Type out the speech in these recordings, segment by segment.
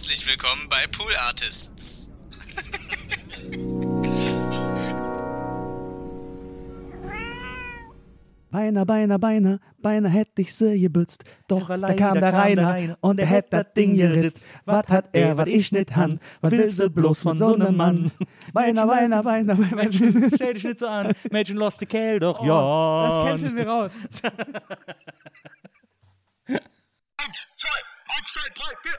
Herzlich willkommen bei Pool Artists. Beiner, beiner, beiner, beiner hätte ich sie gebützt. Doch da kam der Rainer und er hätt das Ding geritzt. Was hat er, was ich nicht han? Was will sie bloß von so einem Mann? Beiner, beiner, beiner, beiner. Stell dich nicht so an. Mädchen lost die Kerl doch. ja. Das canceln wir raus. Eins, zwei, eins, zwei, drei, vier.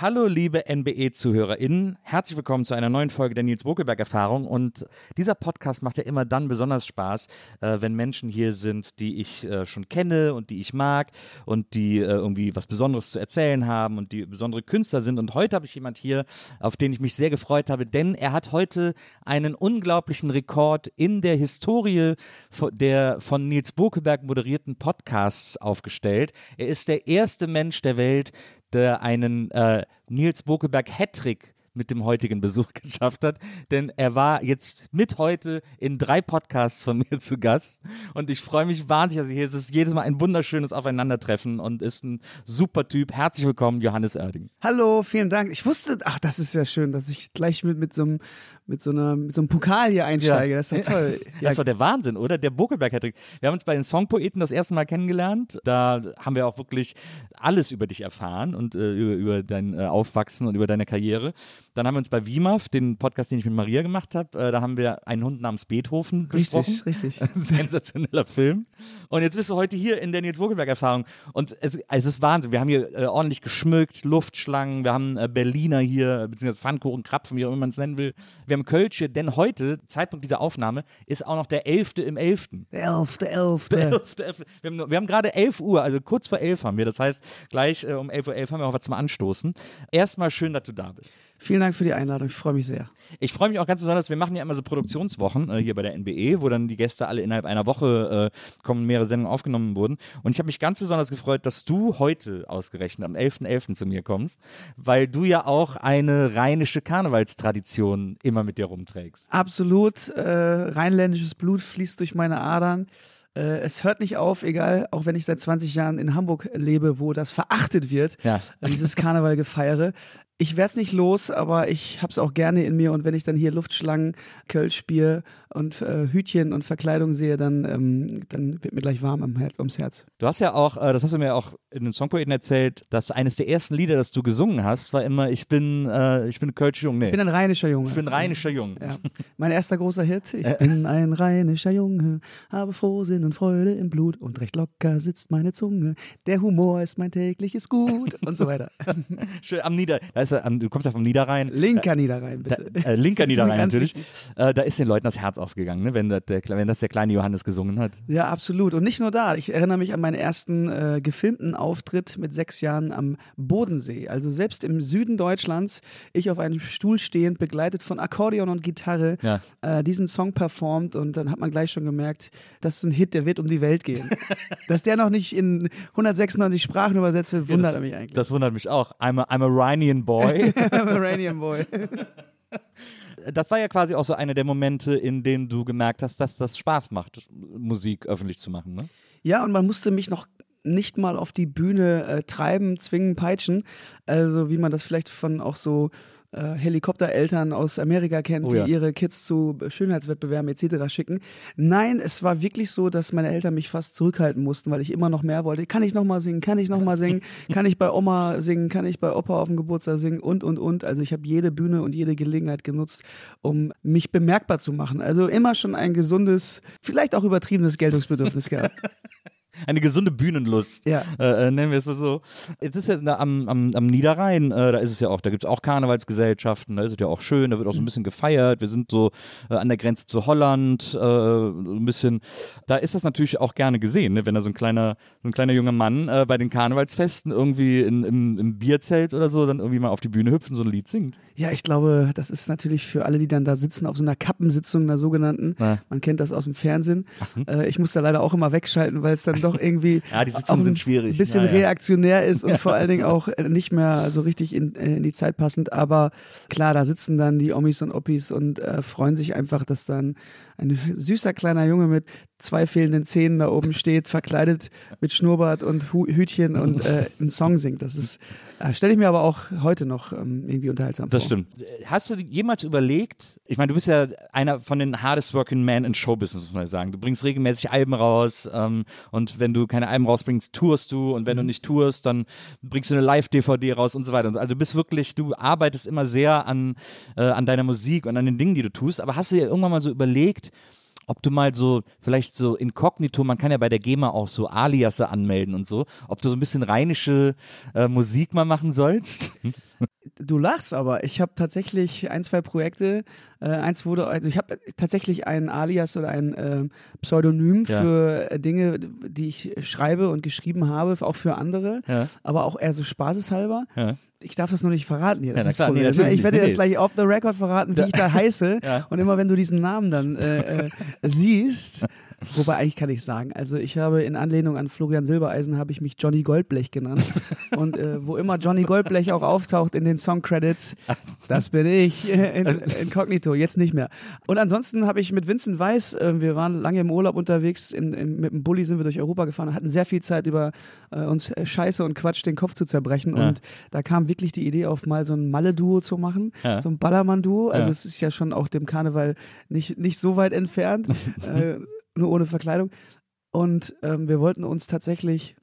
Hallo liebe NBE-ZuhörerInnen, herzlich willkommen zu einer neuen Folge der Nils Bokelberg-Erfahrung und dieser Podcast macht ja immer dann besonders Spaß, äh, wenn Menschen hier sind, die ich äh, schon kenne und die ich mag und die äh, irgendwie was Besonderes zu erzählen haben und die besondere Künstler sind. Und heute habe ich jemand hier, auf den ich mich sehr gefreut habe, denn er hat heute einen unglaublichen Rekord in der Historie der von Nils Bokelberg moderierten Podcasts aufgestellt. Er ist der erste Mensch der Welt, der einen äh, Nils Bokelberg Hattrick mit dem heutigen Besuch geschafft hat, denn er war jetzt mit heute in drei Podcasts von mir zu Gast und ich freue mich wahnsinnig, dass er hier ist. Es ist jedes Mal ein wunderschönes Aufeinandertreffen und ist ein super Typ. Herzlich willkommen, Johannes Oerding. Hallo, vielen Dank. Ich wusste, ach, das ist ja schön, dass ich gleich mit, mit, so, einem, mit, so, einer, mit so einem Pokal hier einsteige. Das ist ja toll. Ja, Das war der Wahnsinn, oder? Der Bokelberg Hattrick. Wir haben uns bei den Songpoeten das erste Mal kennengelernt. Da haben wir auch wirklich alles über dich erfahren und äh, über, über dein äh, Aufwachsen und über deine Karriere. Dann haben wir uns bei WIMAF, den Podcast, den ich mit Maria gemacht habe, äh, da haben wir einen Hund namens Beethoven besprochen. richtig, richtig. Sensationeller Film. Und jetzt bist du heute hier in der Nils Bokelberg-Erfahrung. Und es, es ist Wahnsinn. Wir haben hier äh, ordentlich geschmückt, Luftschlangen, wir haben äh, Berliner hier, beziehungsweise Pfannkuchen, Krapfen, wie auch immer man es nennen will. Wir haben Kölsch hier, denn heute, Zeitpunkt dieser Aufnahme, ist auch noch der 11. im 11. Der Elfte, Der Elfte. 11. Wir haben, wir haben gerade 11 Uhr, also kurz vor 11 haben wir. Das heißt, gleich äh, um 11.11 Uhr haben wir auch was zum Anstoßen. Erstmal schön, dass du da bist. Vielen Dank für die Einladung. Ich freue mich sehr. Ich freue mich auch ganz besonders, wir machen ja immer so Produktionswochen äh, hier bei der NBE, wo dann die Gäste alle innerhalb einer Woche äh, kommen, mehrere Sendungen aufgenommen wurden. Und ich habe mich ganz besonders gefreut, dass du heute ausgerechnet am 11.11. zu mir kommst, weil du ja auch eine rheinische Karnevalstradition immer mit dir rumträgst. Absolut. Äh, rheinländisches Blut fließt durch meine Adern. Äh, es hört nicht auf, egal, auch wenn ich seit 20 Jahren in Hamburg lebe, wo das verachtet wird, Ja. dieses Karnevalgefeiere. Ich werde es nicht los, aber ich habe es auch gerne in mir und wenn ich dann hier Luftschlangen, Kölschbier und äh, Hütchen und Verkleidung sehe, dann, ähm, dann wird mir gleich warm am Herz, ums Herz. Du hast ja auch, äh, das hast du mir auch in den Songpoeten erzählt, dass eines der ersten Lieder, das du gesungen hast, war immer Ich bin, äh, ich bin Kölsch Jung. Nee, Ich bin ein rheinischer Junge. ich bin rheinischer Jung. Ja. Mein erster großer Hit. Ich bin ein rheinischer Junge, habe Frohsinn und Freude im Blut und recht locker sitzt meine Zunge. Der Humor ist mein tägliches Gut und so weiter. Schön am Nieder, da er, am, du kommst ja vom Niederrhein. Linker Niederrhein, Da, bitte. äh, linker Niederrhein natürlich. Äh, da ist den Leuten das Herz aufgegangen, ne? wenn, das der, wenn das der kleine Johannes gesungen hat. Ja, absolut. Und nicht nur da. Ich erinnere mich an meinen ersten äh, gefilmten Auftritt mit sechs Jahren am Bodensee. Also selbst im Süden Deutschlands, ich auf einem Stuhl stehend, begleitet von Akkordeon und Gitarre, Ja. äh, diesen Song performt. Und dann hat man gleich schon gemerkt, das ist ein Hit, der wird um die Welt gehen. Dass der noch nicht in 196 Sprachen übersetzt wird, wundert das, mich eigentlich. Das wundert mich auch. I'm a, I'm a Rhinian Boy. Iranian Boy. das war ja quasi auch so einer der Momente, in denen du gemerkt hast, dass das Spaß macht, Musik öffentlich zu machen. Ne? Ja, und man musste mich noch nicht mal auf die Bühne äh, treiben, zwingen, peitschen. Also wie man das vielleicht von auch so äh, Helikoptereltern aus Amerika kennt, Oh ja. die ihre Kids zu Schönheitswettbewerben etc. schicken. Nein, es war wirklich so, dass meine Eltern mich fast zurückhalten mussten, weil ich immer noch mehr wollte. Kann ich noch mal singen? Kann ich noch mal singen? Kann ich bei Oma singen? Kann ich bei Opa auf dem Geburtstag singen? Und, und, und. Also ich habe jede Bühne und jede Gelegenheit genutzt, um mich bemerkbar zu machen. Also immer schon ein gesundes, vielleicht auch übertriebenes Geltungsbedürfnis gehabt. Eine gesunde Bühnenlust, Ja. äh, äh, nennen wir es mal so. Es ist ja am, am, am Niederrhein, äh, da ist es ja auch, da gibt es auch Karnevalsgesellschaften, da ist es ja auch schön, da wird auch so ein bisschen gefeiert. Wir sind so äh, an der Grenze zu Holland, äh, so ein bisschen, da ist das natürlich auch gerne gesehen, ne? wenn da so ein kleiner, so ein kleiner junger Mann äh, bei den Karnevalsfesten irgendwie in, im, im Bierzelt oder so dann irgendwie mal auf die Bühne hüpft und so ein Lied singt. Ja, ich glaube, das ist natürlich für alle, die dann da sitzen, auf so einer Kappensitzung, einer sogenannten. Ja. Man kennt das aus dem Fernsehen. Äh, ich muss da leider auch immer wegschalten, weil es dann doch doch irgendwie Ja, die Sitzungen sind ein schwierig. bisschen Ja, ja. reaktionär ist und vor allen Dingen auch äh, nicht mehr so richtig in, äh, in die Zeit passend. Aber klar, da sitzen dann die Omis und Oppis und äh, freuen sich einfach, dass dann ein süßer kleiner Junge mit zwei fehlenden Zähnen da oben steht, verkleidet mit Schnurrbart und Hu Hütchen und äh, einen Song singt. Das ist, äh, stelle ich mir aber auch heute noch ähm, irgendwie unterhaltsam Das vor. stimmt. Hast du jemals überlegt, ich meine, du bist ja einer von den hardest working men in Showbusiness, muss man sagen. Du bringst regelmäßig Alben raus ähm, und wenn du keine Alben rausbringst, tourst du und wenn Mhm. du nicht tourst, dann bringst du eine Live-DVD raus und so weiter. Also du bist wirklich, du arbeitest immer sehr an, äh, an deiner Musik und an den Dingen, die du tust. Aber hast du dir irgendwann mal so überlegt, ob du mal so, vielleicht so inkognito, man kann ja bei der GEMA auch so Aliasse anmelden und so, ob du so ein bisschen rheinische äh, Musik mal machen sollst? Du lachst aber. Ich habe tatsächlich ein, zwei Projekte. Äh, eins wurde, also ich habe tatsächlich ein Alias oder ein ähm, Pseudonym Ja. für äh, Dinge, die ich schreibe und geschrieben habe, auch für andere, Ja. aber auch eher so spaßeshalber. Ja. Ich darf das nur nicht verraten hier. Das Ja, ist klar, das nee, ne? ich werde dir das gleich off the record verraten, wie ich da heiße. Ja. Und immer wenn du diesen Namen dann äh, äh, siehst, wobei eigentlich kann ich sagen, also ich habe in Anlehnung an Florian Silbereisen habe ich mich Johnny Goldblech genannt. Und äh, wo immer Johnny Goldblech auch auftaucht in den Song-Credits, das bin ich, in, inkognito, jetzt nicht mehr. Und ansonsten habe ich mit Vincent Weiss, äh, wir waren lange im Urlaub unterwegs, in, in, mit dem Bulli sind wir durch Europa gefahren, hatten sehr viel Zeit über äh, uns äh, Scheiße und Quatsch den Kopf zu zerbrechen. Ja. Und da kam wirklich die Idee auf, mal so ein Malle-Duo zu machen, Ja. so ein Ballermann-Duo. Also Ja. es ist ja schon auch dem Karneval nicht, nicht so weit entfernt, äh, nur ohne Verkleidung. Und ähm, wir wollten uns tatsächlich,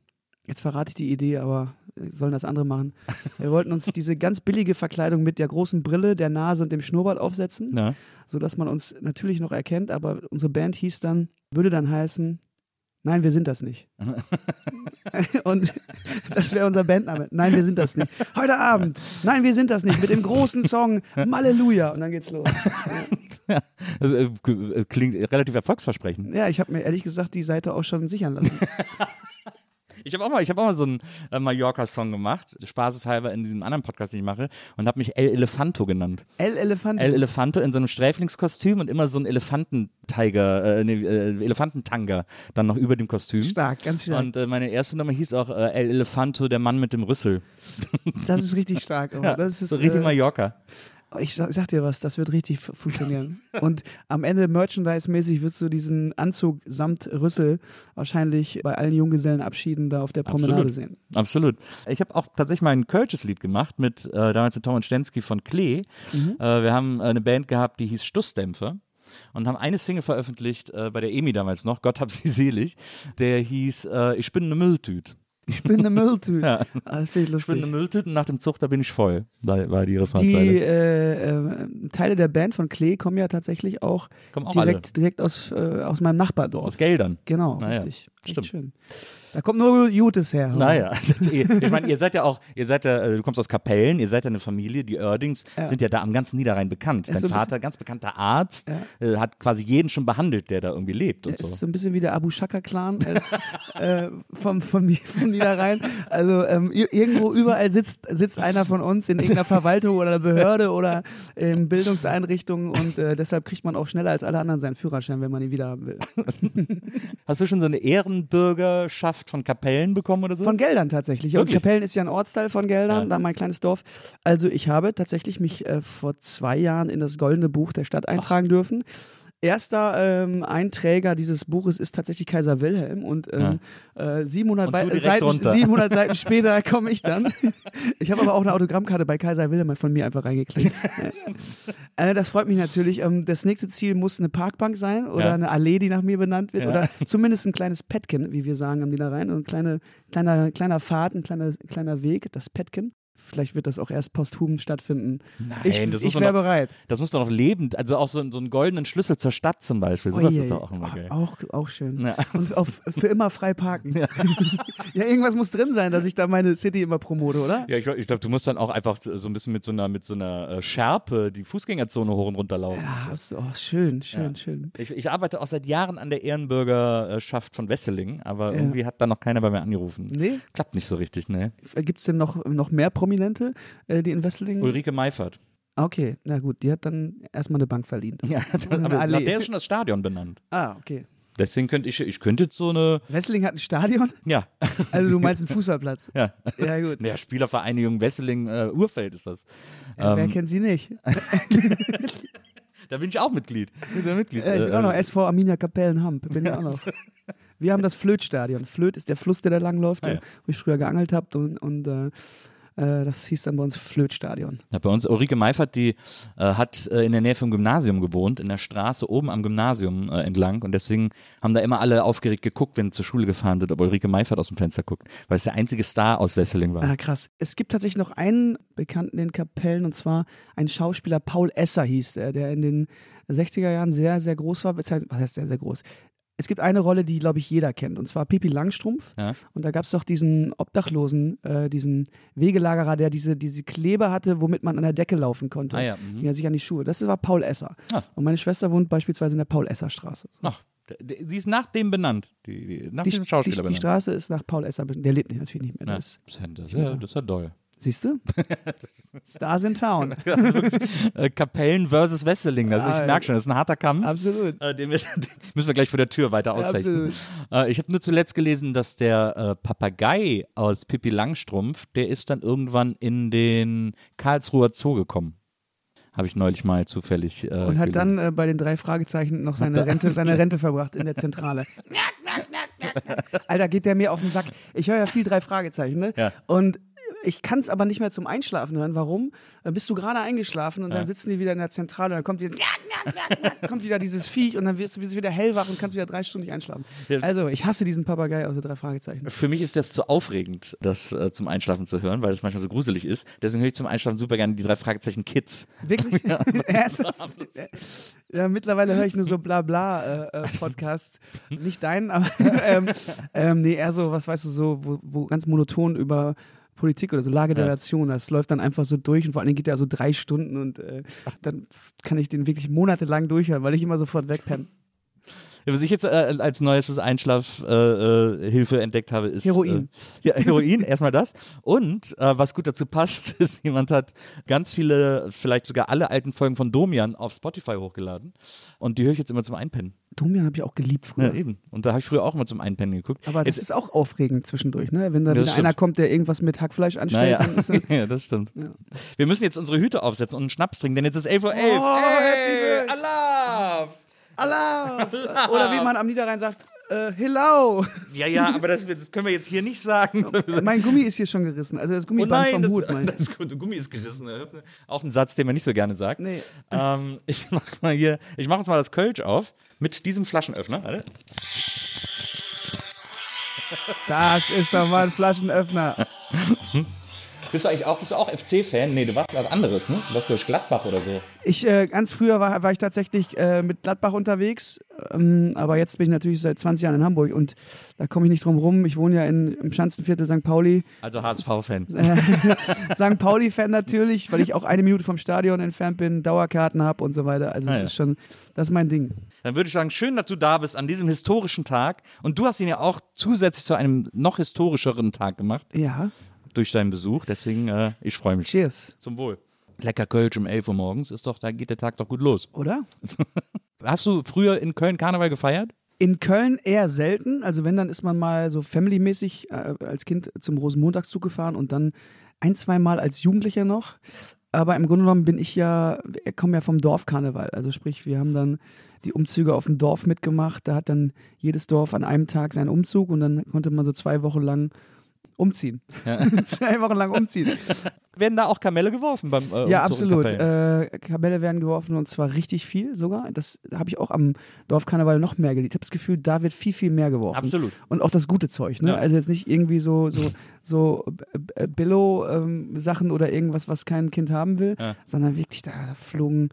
jetzt verrate ich die Idee, aber äh, sollen das andere machen. Wir wollten uns diese ganz billige Verkleidung mit der großen Brille, der Nase und dem Schnurrbart aufsetzen, Ja. sodass man uns natürlich noch erkennt, aber unsere Band hieß dann, würde dann heißen, nein, wir sind das nicht. und das wäre unser Bandname. Nein, wir sind das nicht. Heute Abend, nein, wir sind das nicht, mit dem großen Song Malleluja. Und dann geht's los. Also, äh, k- äh, klingt relativ erfolgsversprechend. Ja, ich habe mir ehrlich gesagt die Seite auch schon sichern lassen. Ich habe auch mal, ich habe auch mal so einen äh, Mallorca-Song gemacht, spaßeshalber in diesem anderen Podcast, den ich mache, und habe mich El Elefanto genannt. El Elefant. El Elefanto in so einem Sträflingskostüm und immer so ein Elefantentiger, äh, nee, äh, Elefantentanga dann noch über dem Kostüm. Stark, ganz stark. Und äh, meine erste Nummer hieß auch äh, El Elefanto, der Mann mit dem Rüssel. das ist richtig stark. aber das ist, so richtig äh, Mallorca. Ich sag, sag dir was, das wird richtig fu- funktionieren. Und am Ende Merchandise-mäßig wirst du diesen Anzug samt Rüssel wahrscheinlich bei allen Junggesellenabschieden da auf der Promenade Absolut. sehen. Absolut. Ich habe auch tatsächlich mal ein Kölsches Lied gemacht mit äh, damals mit Tom und Stensky von Klee. Mhm. Äh, wir haben äh, eine Band gehabt, die hieß Stussdämpfer und haben eine Single veröffentlicht äh, bei der EMI damals noch, Gott hab sie selig. Der hieß äh, Ich bin eine Mülltüte. Ich bin eine Mülltüte. Ja. Ah, das finde ich Ich bin lustig. eine Mülltüte und nach dem Zug, da bin ich voll. War die Die Refrainzeile. äh, äh, Teile der Band von Klee kommen ja tatsächlich auch, auch direkt, direkt aus, äh, aus meinem Nachbardorf. Aus Geldern. Genau, Naja, richtig. Stimmt. schön. Da kommt nur Gutes her. Naja, ich meine, ihr seid ja auch, ihr seid ja, äh, du kommst aus Kapellen, ihr seid ja eine Familie, die Oerdings Ja. sind ja da am ganzen Niederrhein bekannt. Ja, Dein so Vater, ganz bekannter Arzt, äh, hat quasi jeden schon behandelt, der da irgendwie lebt und Es ist so. so ein bisschen wie der Abu Shaka-Clan äh, äh, vom, vom, vom Niederrhein. Also ähm, ir- irgendwo überall sitzt, sitzt einer von uns in irgendeiner Verwaltung oder Behörde oder in Bildungseinrichtungen und äh, deshalb kriegt man auch schneller als alle anderen seinen Führerschein, wenn man ihn wieder haben will. Hast du schon so eine Ehrenbürgerschaft von Kapellen bekommen oder so? Von Geldern tatsächlich. Und Wirklich? Kapellen ist ja ein Ortsteil von Geldern, Ja. da mein kleines Dorf. Also ich habe tatsächlich mich äh, vor zwei Jahren in das Goldene Buch der Stadt eintragen dürfen. Erster ähm, Einträger dieses Buches ist tatsächlich Kaiser Wilhelm und ähm, äh, 700, Und du Wei- direkt Seiten, drunter. 700 Seiten später komme ich dann. Ich habe aber auch eine Autogrammkarte bei Kaiser Wilhelm von mir einfach reingeklickt. äh, das freut mich natürlich. Ähm, das nächste Ziel muss eine Parkbank sein oder Ja. eine Allee, die nach mir benannt wird Ja. oder zumindest ein kleines Petken, wie wir sagen am Niederrhein. Ein kleine, kleiner, kleiner Pfad, ein kleiner, kleiner Weg, das Petken. Vielleicht wird das auch erst posthum stattfinden. Nein, ich das ich wäre bereit. Das muss doch noch lebend, also auch so, so einen goldenen Schlüssel zur Stadt zum Beispiel. Sowas Oje. ist doch auch immer geil. Auch, auch schön. Ja. Und auf, für immer frei parken. Ja. irgendwas muss drin sein, dass ich da meine City immer promote, oder? Ja, ich glaube, ich glaub, du musst dann auch einfach so ein bisschen mit so einer, mit so einer äh, Schärpe die Fußgängerzone hoch und runter laufen. Ja, so, oh, schön, schön, Ja. schön. Ich, ich arbeite auch seit Jahren an der Ehrenbürgerschaft von Wesseling, aber Ja. irgendwie hat da noch keiner bei mir angerufen. Nee, Klappt nicht so richtig, ne? gibt es denn noch, noch mehr Prominente, äh, die in Wesseling? Ulrike Meifert. Okay, na gut, die hat dann erstmal eine Bank verliehen. Ja, Eine aber nach der ist schon das Stadion benannt. Ah, okay. Deswegen könnte ich, ich könnte jetzt so eine, Wesseling hat ein Stadion? ja, Also du meinst einen Fußballplatz? ja. Ja gut. Ja, Spielervereinigung Wesseling äh, Urfeld ist das. Ja, Wer Ähm, kennt sie nicht? da bin ich auch Mitglied. Bin ja Mitglied. Ja, ich bin Äh, auch noch äh, SV Arminia Kapellenhamp. Bin ich auch noch. Wir haben das Flötstadion. Flöt ist der Fluss, der da langläuft, Ah, ja. wo ich früher geangelt habe. Und, und äh, äh, das hieß dann bei uns Flötstadion. Ja, bei uns, Ulrike Meifert, die äh, hat äh, in der Nähe vom Gymnasium gewohnt, in der Straße oben am Gymnasium äh, entlang. Und deswegen haben da immer alle aufgeregt geguckt, wenn sie zur Schule gefahren sind, ob Ulrike Meifert aus dem Fenster guckt, weil es der einzige Star aus Wesseling war. Ah, krass. Es gibt tatsächlich noch einen Bekannten in Kapellen und zwar ein Schauspieler, Paul Esser hieß der, der in den 60er Jahren sehr, sehr groß war. Was heißt sehr, sehr groß? Es gibt eine Rolle, die, glaube ich, jeder kennt, und zwar Pipi Langstrumpf. Ja. Und da gab es doch diesen Obdachlosen, äh, diesen Wegelagerer, der diese, diese Kleber hatte, womit man an der Decke laufen konnte. Ah ja, mhm. Die hat sich an die Schuhe. Das war Paul Esser. Ah. Und meine Schwester wohnt beispielsweise in der Paul-Esser-Straße. So. Ach, die ist nach dem benannt. Die, die, nach Die, dem die, Schauspieler die benannt. Straße ist nach Paul Esser benannt. Der lebt natürlich nicht mehr. Ja, Das, ja, das, ist ja, das ist ja doll. Siehst du? Stars in Town. Äh, Kapellen versus Wesseling, Ah, ich merke schon, das ist ein harter Kampf. Absolut. Äh, den, wir, den müssen wir gleich vor der Tür weiter ausfechten. Äh, ich habe nur zuletzt gelesen, dass der äh, Papagei aus Pippi Langstrumpf, der ist dann irgendwann in den Karlsruher Zoo gekommen. Habe ich neulich mal zufällig Und hat gelesen. dann bei den drei Fragezeichen noch seine Rente, seine Rente verbracht in der Zentrale. Alter, geht der mir auf den Sack. Ich höre ja viel drei Fragezeichen, ne? Ja. Und ich kann es aber nicht mehr zum Einschlafen hören. Warum? Dann bist du gerade eingeschlafen und Ja. dann sitzen die wieder in der Zentrale und dann kommt, wieder, kommt wieder dieses Viech und dann wirst du wieder hellwach und kannst wieder drei Stunden nicht einschlafen. Ja. Also, ich hasse diesen Papagei aus den drei Fragezeichen. Für mich ist das zu aufregend, das äh, zum Einschlafen zu hören, weil das manchmal so gruselig ist. Deswegen höre ich zum Einschlafen super gerne die drei Fragezeichen Kids. Wirklich? Ernsthaft? Ja, mittlerweile höre ich nur so Blabla-Podcast. Nicht deinen, aber ähm, ähm, nee, eher so, was weißt du, so, wo, wo ganz monoton über Politik oder so Lage der Ja. Nation, das läuft dann einfach so durch und vor allen Dingen geht der so drei Stunden und äh, dann kann ich den wirklich monatelang durchhören, weil ich immer sofort wegpenne. Ja, Was ich jetzt äh, als neuestes Einschlafhilfe äh, Hilfe entdeckt habe, ist Heroin. Äh, ja, Heroin, erstmal das. Und äh, was gut dazu passt, ist, jemand hat ganz viele, vielleicht sogar alle alten Folgen von Domian auf Spotify hochgeladen. Und die höre ich jetzt immer zum Einpennen. Domian habe ich auch geliebt Ja, früher. eben. Und da habe ich früher auch immer zum Einpennen geguckt. aber das jetzt, ist auch aufregend zwischendurch, ne? Wenn da wieder stimmt. einer kommt, der irgendwas mit Hackfleisch anstellt, naja, dann ist das, ja, das stimmt. Ja. Wir müssen jetzt unsere Hüte aufsetzen und einen Schnaps trinken, denn jetzt ist 11.11 Uhr. Oh, hey, happy Allah! Oder wie man am Niederrhein sagt, äh, hello! Ja, ja, aber das, das können wir jetzt hier nicht sagen. mein Gummi ist hier schon gerissen. Also das Gummiband vom das, Hut, mein das Gu- Gummi ist gerissen. Auch ein Satz, den man nicht so gerne sagt. Nee. Ähm, ich mach mal hier, ich mache uns mal das Kölsch auf mit diesem Flaschenöffner. Warte. Das ist doch mal ein Flaschenöffner. Bist du eigentlich auch, bist du auch FC-Fan? Nee, du warst was anderes, ne? Du warst durch Gladbach oder so. Ich, äh, ganz früher war, war ich tatsächlich äh, mit Gladbach unterwegs, ähm, aber jetzt bin ich natürlich seit 20 Jahren in Hamburg und da komme ich nicht drum rum. Ich wohne ja in, im Schanzenviertel St. Pauli. Also HSV-Fan. St. Pauli-Fan natürlich, weil ich auch eine Minute vom Stadion entfernt bin, Dauerkarten habe und so weiter. Also Ah, es ja. ist schon, das ist mein Ding. Dann würde ich sagen, schön, dass du da bist an diesem historischen Tag. Und du hast ihn ja auch zusätzlich zu einem noch historischeren Tag gemacht Ja, durch deinen Besuch. Deswegen, äh, ich freue mich. cheers. Zum Wohl. Lecker Kölsch um 11 Uhr morgens, ist doch, da geht der Tag doch gut los. Oder? Hast du früher in Köln Karneval gefeiert? In Köln eher selten. Also wenn, dann ist man mal so familymäßig äh, als Kind zum Rosenmontagszug gefahren und dann ein, zwei Mal als Jugendlicher noch. Aber im Grunde genommen bin ich ja, wir kommen ja vom Dorfkarneval. Also sprich, wir haben dann die Umzüge auf dem Dorf mitgemacht. Da hat dann jedes Dorf an einem Tag seinen Umzug und dann konnte man so zwei Wochen lang umziehen. zwei Wochen lang umziehen. Werden da auch Kamelle geworfen beim äh, Ja, absolut. Äh, Kamelle werden geworfen und zwar richtig viel sogar. Das habe ich auch am Dorfkarneval noch mehr geliebt. Ich habe das Gefühl, da wird viel, viel mehr geworfen. Absolut. Und auch das gute Zeug, ne? Ja. Also jetzt nicht irgendwie so, so, so Billo-Sachen oder irgendwas, was kein Kind haben will, Ja. sondern wirklich, da, flogen.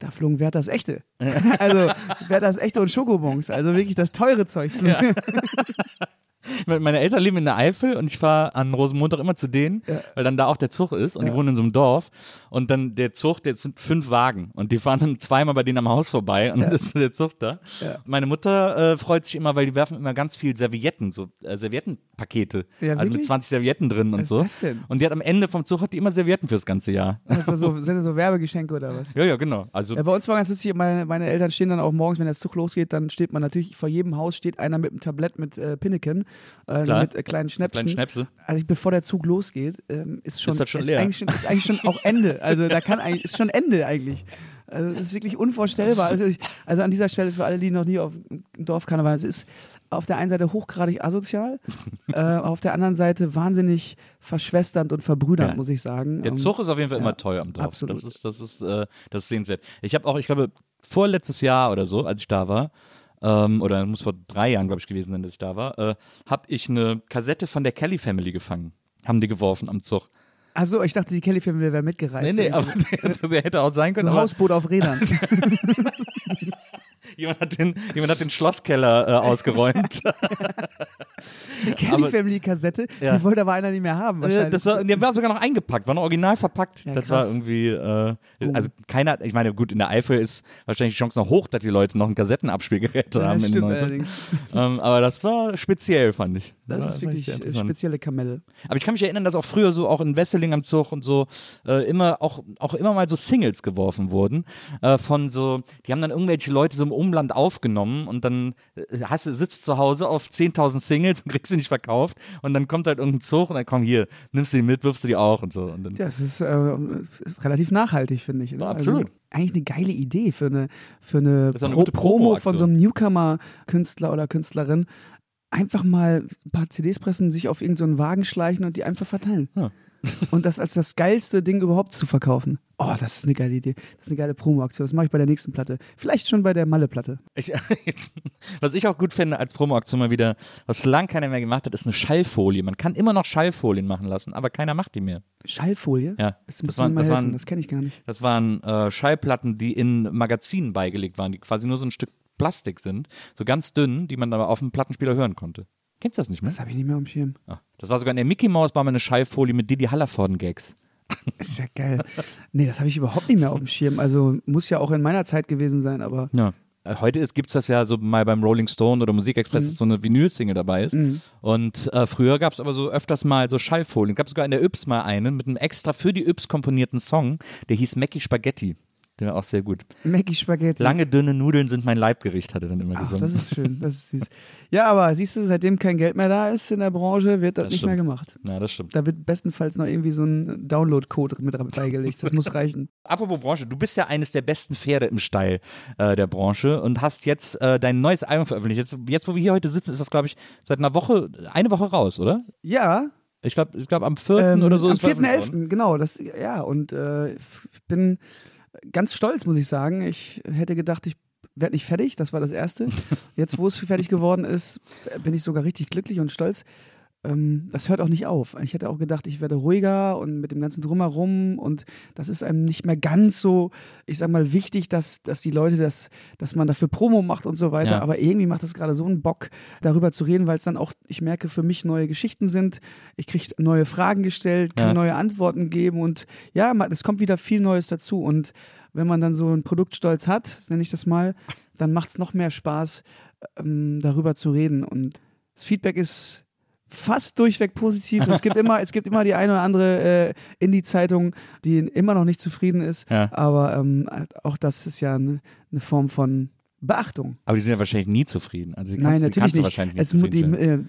Da flogen Wert das Echte. also Wert das Echte und Schokobons. Also wirklich das teure Zeug. flog. Meine Eltern leben in der Eifel und ich fahre an Rosenmontag immer zu denen, weil dann da auch der Zug ist und die Ja. wohnen in so einem Dorf. Und dann der Zug, der sind fünf Wagen und die fahren dann zweimal bei denen am Haus vorbei und dann ist der Zug da. Ja. Meine Mutter äh, freut sich immer, weil die werfen immer ganz viel Servietten, so äh, Serviettenpakete. Ja, also mit wirklich? 20 Servietten drin und Was so. ist das denn? Und die hat am Ende vom Zug hat die immer Servietten fürs ganze Jahr. Also so, sind das so Werbegeschenke oder was? Ja, ja, genau. Also Ja, bei uns war ganz lustig, meine, meine Eltern stehen dann auch morgens, wenn der Zug losgeht, dann steht man natürlich, vor jedem Haus steht einer mit einem Tablett mit äh, Pinneken, äh, Klar. mit äh, kleinen Schnäpsen. kleine Schnäpse. Also bevor der Zug losgeht, ähm, ist schon, Ist schon ist leer? Eigentlich schon, ist eigentlich schon auch Ende. Also da kann eigentlich, ist schon Ende eigentlich. Also das ist wirklich unvorstellbar. Also, ich, also an dieser Stelle für alle, die noch nie auf dem Dorfkarneval, es ist auf der einen Seite hochgradig asozial, äh, auf der anderen Seite wahnsinnig verschwesternd und verbrüdernd, Ja. muss ich sagen. Der Ähm, Zug ist auf jeden Fall ja, immer teuer am Dorf. absolut. Das ist, das ist, äh, das ist sehenswert. Ich habe auch, ich glaube, vorletztes Jahr oder so, als ich da war, ähm, oder muss vor drei Jahren, glaube ich, gewesen sein, dass ich da war, äh, habe ich eine Kassette von der Kelly Family gefangen. Haben die geworfen am Zug. Achso, ich dachte, die Kelly Family wäre mitgereist. Nee, nee, aber der, der hätte auch sein können. so Hausboot auf Rädern. jemand, hat den, jemand hat den Schlosskeller äh, ausgeräumt. Die Kelly Family Kassette, Ja. die wollte aber einer nicht mehr haben. Äh, Wahrscheinlich. das war, der war sogar noch eingepackt, war noch original verpackt. Ja, das krass. War irgendwie, äh, also keiner, ich meine, gut, in der Eifel ist wahrscheinlich die Chance noch hoch, dass die Leute noch ein Kassettenabspielgerät ja, haben stimmt 90ern. allerdings. ähm, aber das war speziell, fand ich. Das war- ist wirklich äh, spezielle Kamelle. Aber ich kann mich erinnern, dass auch früher so auch in Wesseling am Zug und so äh, immer auch, auch immer mal so Singles geworfen wurden äh, von so, die haben dann irgendwelche Leute so im Umland aufgenommen und dann äh, hast du sitzt zu Hause auf 10.000 Singles und kriegst sie nicht verkauft und dann kommt halt irgendein Zug und dann komm hier, nimmst du die mit, wirfst du die auch und so und dann Ja, es ist, äh, ist relativ nachhaltig, finde ich. Ja, absolut. Also, eigentlich eine geile Idee für eine, für eine, eine Pro gute Promo Promo-Aktion. von so einem Newcomer-Künstler oder Künstlerin. Einfach mal ein paar CDs pressen, sich auf irgendeinen so Wagen schleichen und die einfach verteilen. Ja. Und das als das geilste Ding überhaupt zu verkaufen. Oh, das ist eine geile Idee. Das ist eine geile Promo-Aktion. Das mache ich bei der nächsten Platte. Vielleicht schon bei der Malle-Platte. Was ich auch gut finde als Promo-Aktion mal wieder, was lang keiner mehr gemacht hat, ist eine Schallfolie. Man kann immer noch Schallfolien machen lassen, aber keiner macht die mehr. Schallfolie? Ja, Das das muss waren- das helfen. waren- das kenne ich gar nicht. Das waren äh, Schallplatten, die in Magazinen beigelegt waren, die quasi nur so ein Stück Plastik sind, so ganz dünn, die man aber auf dem Plattenspieler hören konnte. Kennst du das nicht mehr? Das habe ich nicht mehr am Schirm. Ah, das war sogar in der Mickey Mouse war mal eine Schallfolie mit Didi Hallervorden-Gags. Ist ja geil. Nee, das habe ich überhaupt nicht mehr auf dem Schirm. Also muss ja auch in meiner Zeit gewesen sein, aber Ja. Äh, Heute gibt es das ja so mal beim Rolling Stone oder Musikexpress, dass so eine Vinyl-Single dabei ist. Und äh, früher gab es aber so öfters mal so Schallfolien. Gab sogar in der Yps mal einen mit einem extra für die Yps komponierten Song, der hieß Mackie Spaghetti. Der war auch sehr gut. Mackie Spaghetti. Lange, dünne Nudeln sind mein Leibgericht, hat er dann immer Ach, gesungen. das ist schön, das ist süß. Ja, aber siehst du, seitdem kein Geld mehr da ist in der Branche, wird das, Das nicht stimmt. mehr gemacht. ja, das stimmt. Da wird bestenfalls noch irgendwie so ein Download-Code mit beigelegt. Das muss reichen. Apropos Branche, du bist ja eines der besten Pferde im Stall äh, der Branche und hast jetzt äh, dein neues Album veröffentlicht. Jetzt, jetzt, wo wir hier heute sitzen, ist das, glaube ich, seit einer Woche, eine Woche raus, oder? Ja, Ich glaube, ich glaub, am 4. ähm, oder so am ist veröffentlicht worden. 4.11., genau. Das, ja, und äh, ich bin ganz stolz, muss ich sagen. Ich hätte gedacht, ich werde nicht fertig, das war das Erste. Jetzt, wo es fertig geworden ist, bin ich sogar richtig glücklich und stolz. Ähm, das hört auch nicht auf. Ich hätte auch gedacht, ich werde ruhiger und mit dem ganzen Drumherum und das ist einem nicht mehr ganz so, ich sag mal, wichtig, dass, dass die Leute das, dass man dafür Promo macht und so weiter. Ja. Aber irgendwie macht das gerade so einen Bock, darüber zu reden, weil es dann auch, ich merke, für mich neue Geschichten sind. Ich kriege neue Fragen gestellt, kann Ja. neue Antworten geben und ja, es kommt wieder viel Neues dazu. Und wenn man dann so einen Produktstolz hat, nenne ich das mal, dann macht es noch mehr Spaß, ähm, darüber zu reden. Und das Feedback ist fast durchweg positiv. es gibt immer, es gibt immer die eine oder andere äh, Indie-Zeitung, die immer noch nicht zufrieden ist. Ja. Aber ähm, auch das ist ja eine, eine Form von Beachtung. Aber die sind ja wahrscheinlich nie zufrieden. Also die Nein, kannst, die natürlich kannst nicht. wahrscheinlich nicht Es, mu- die,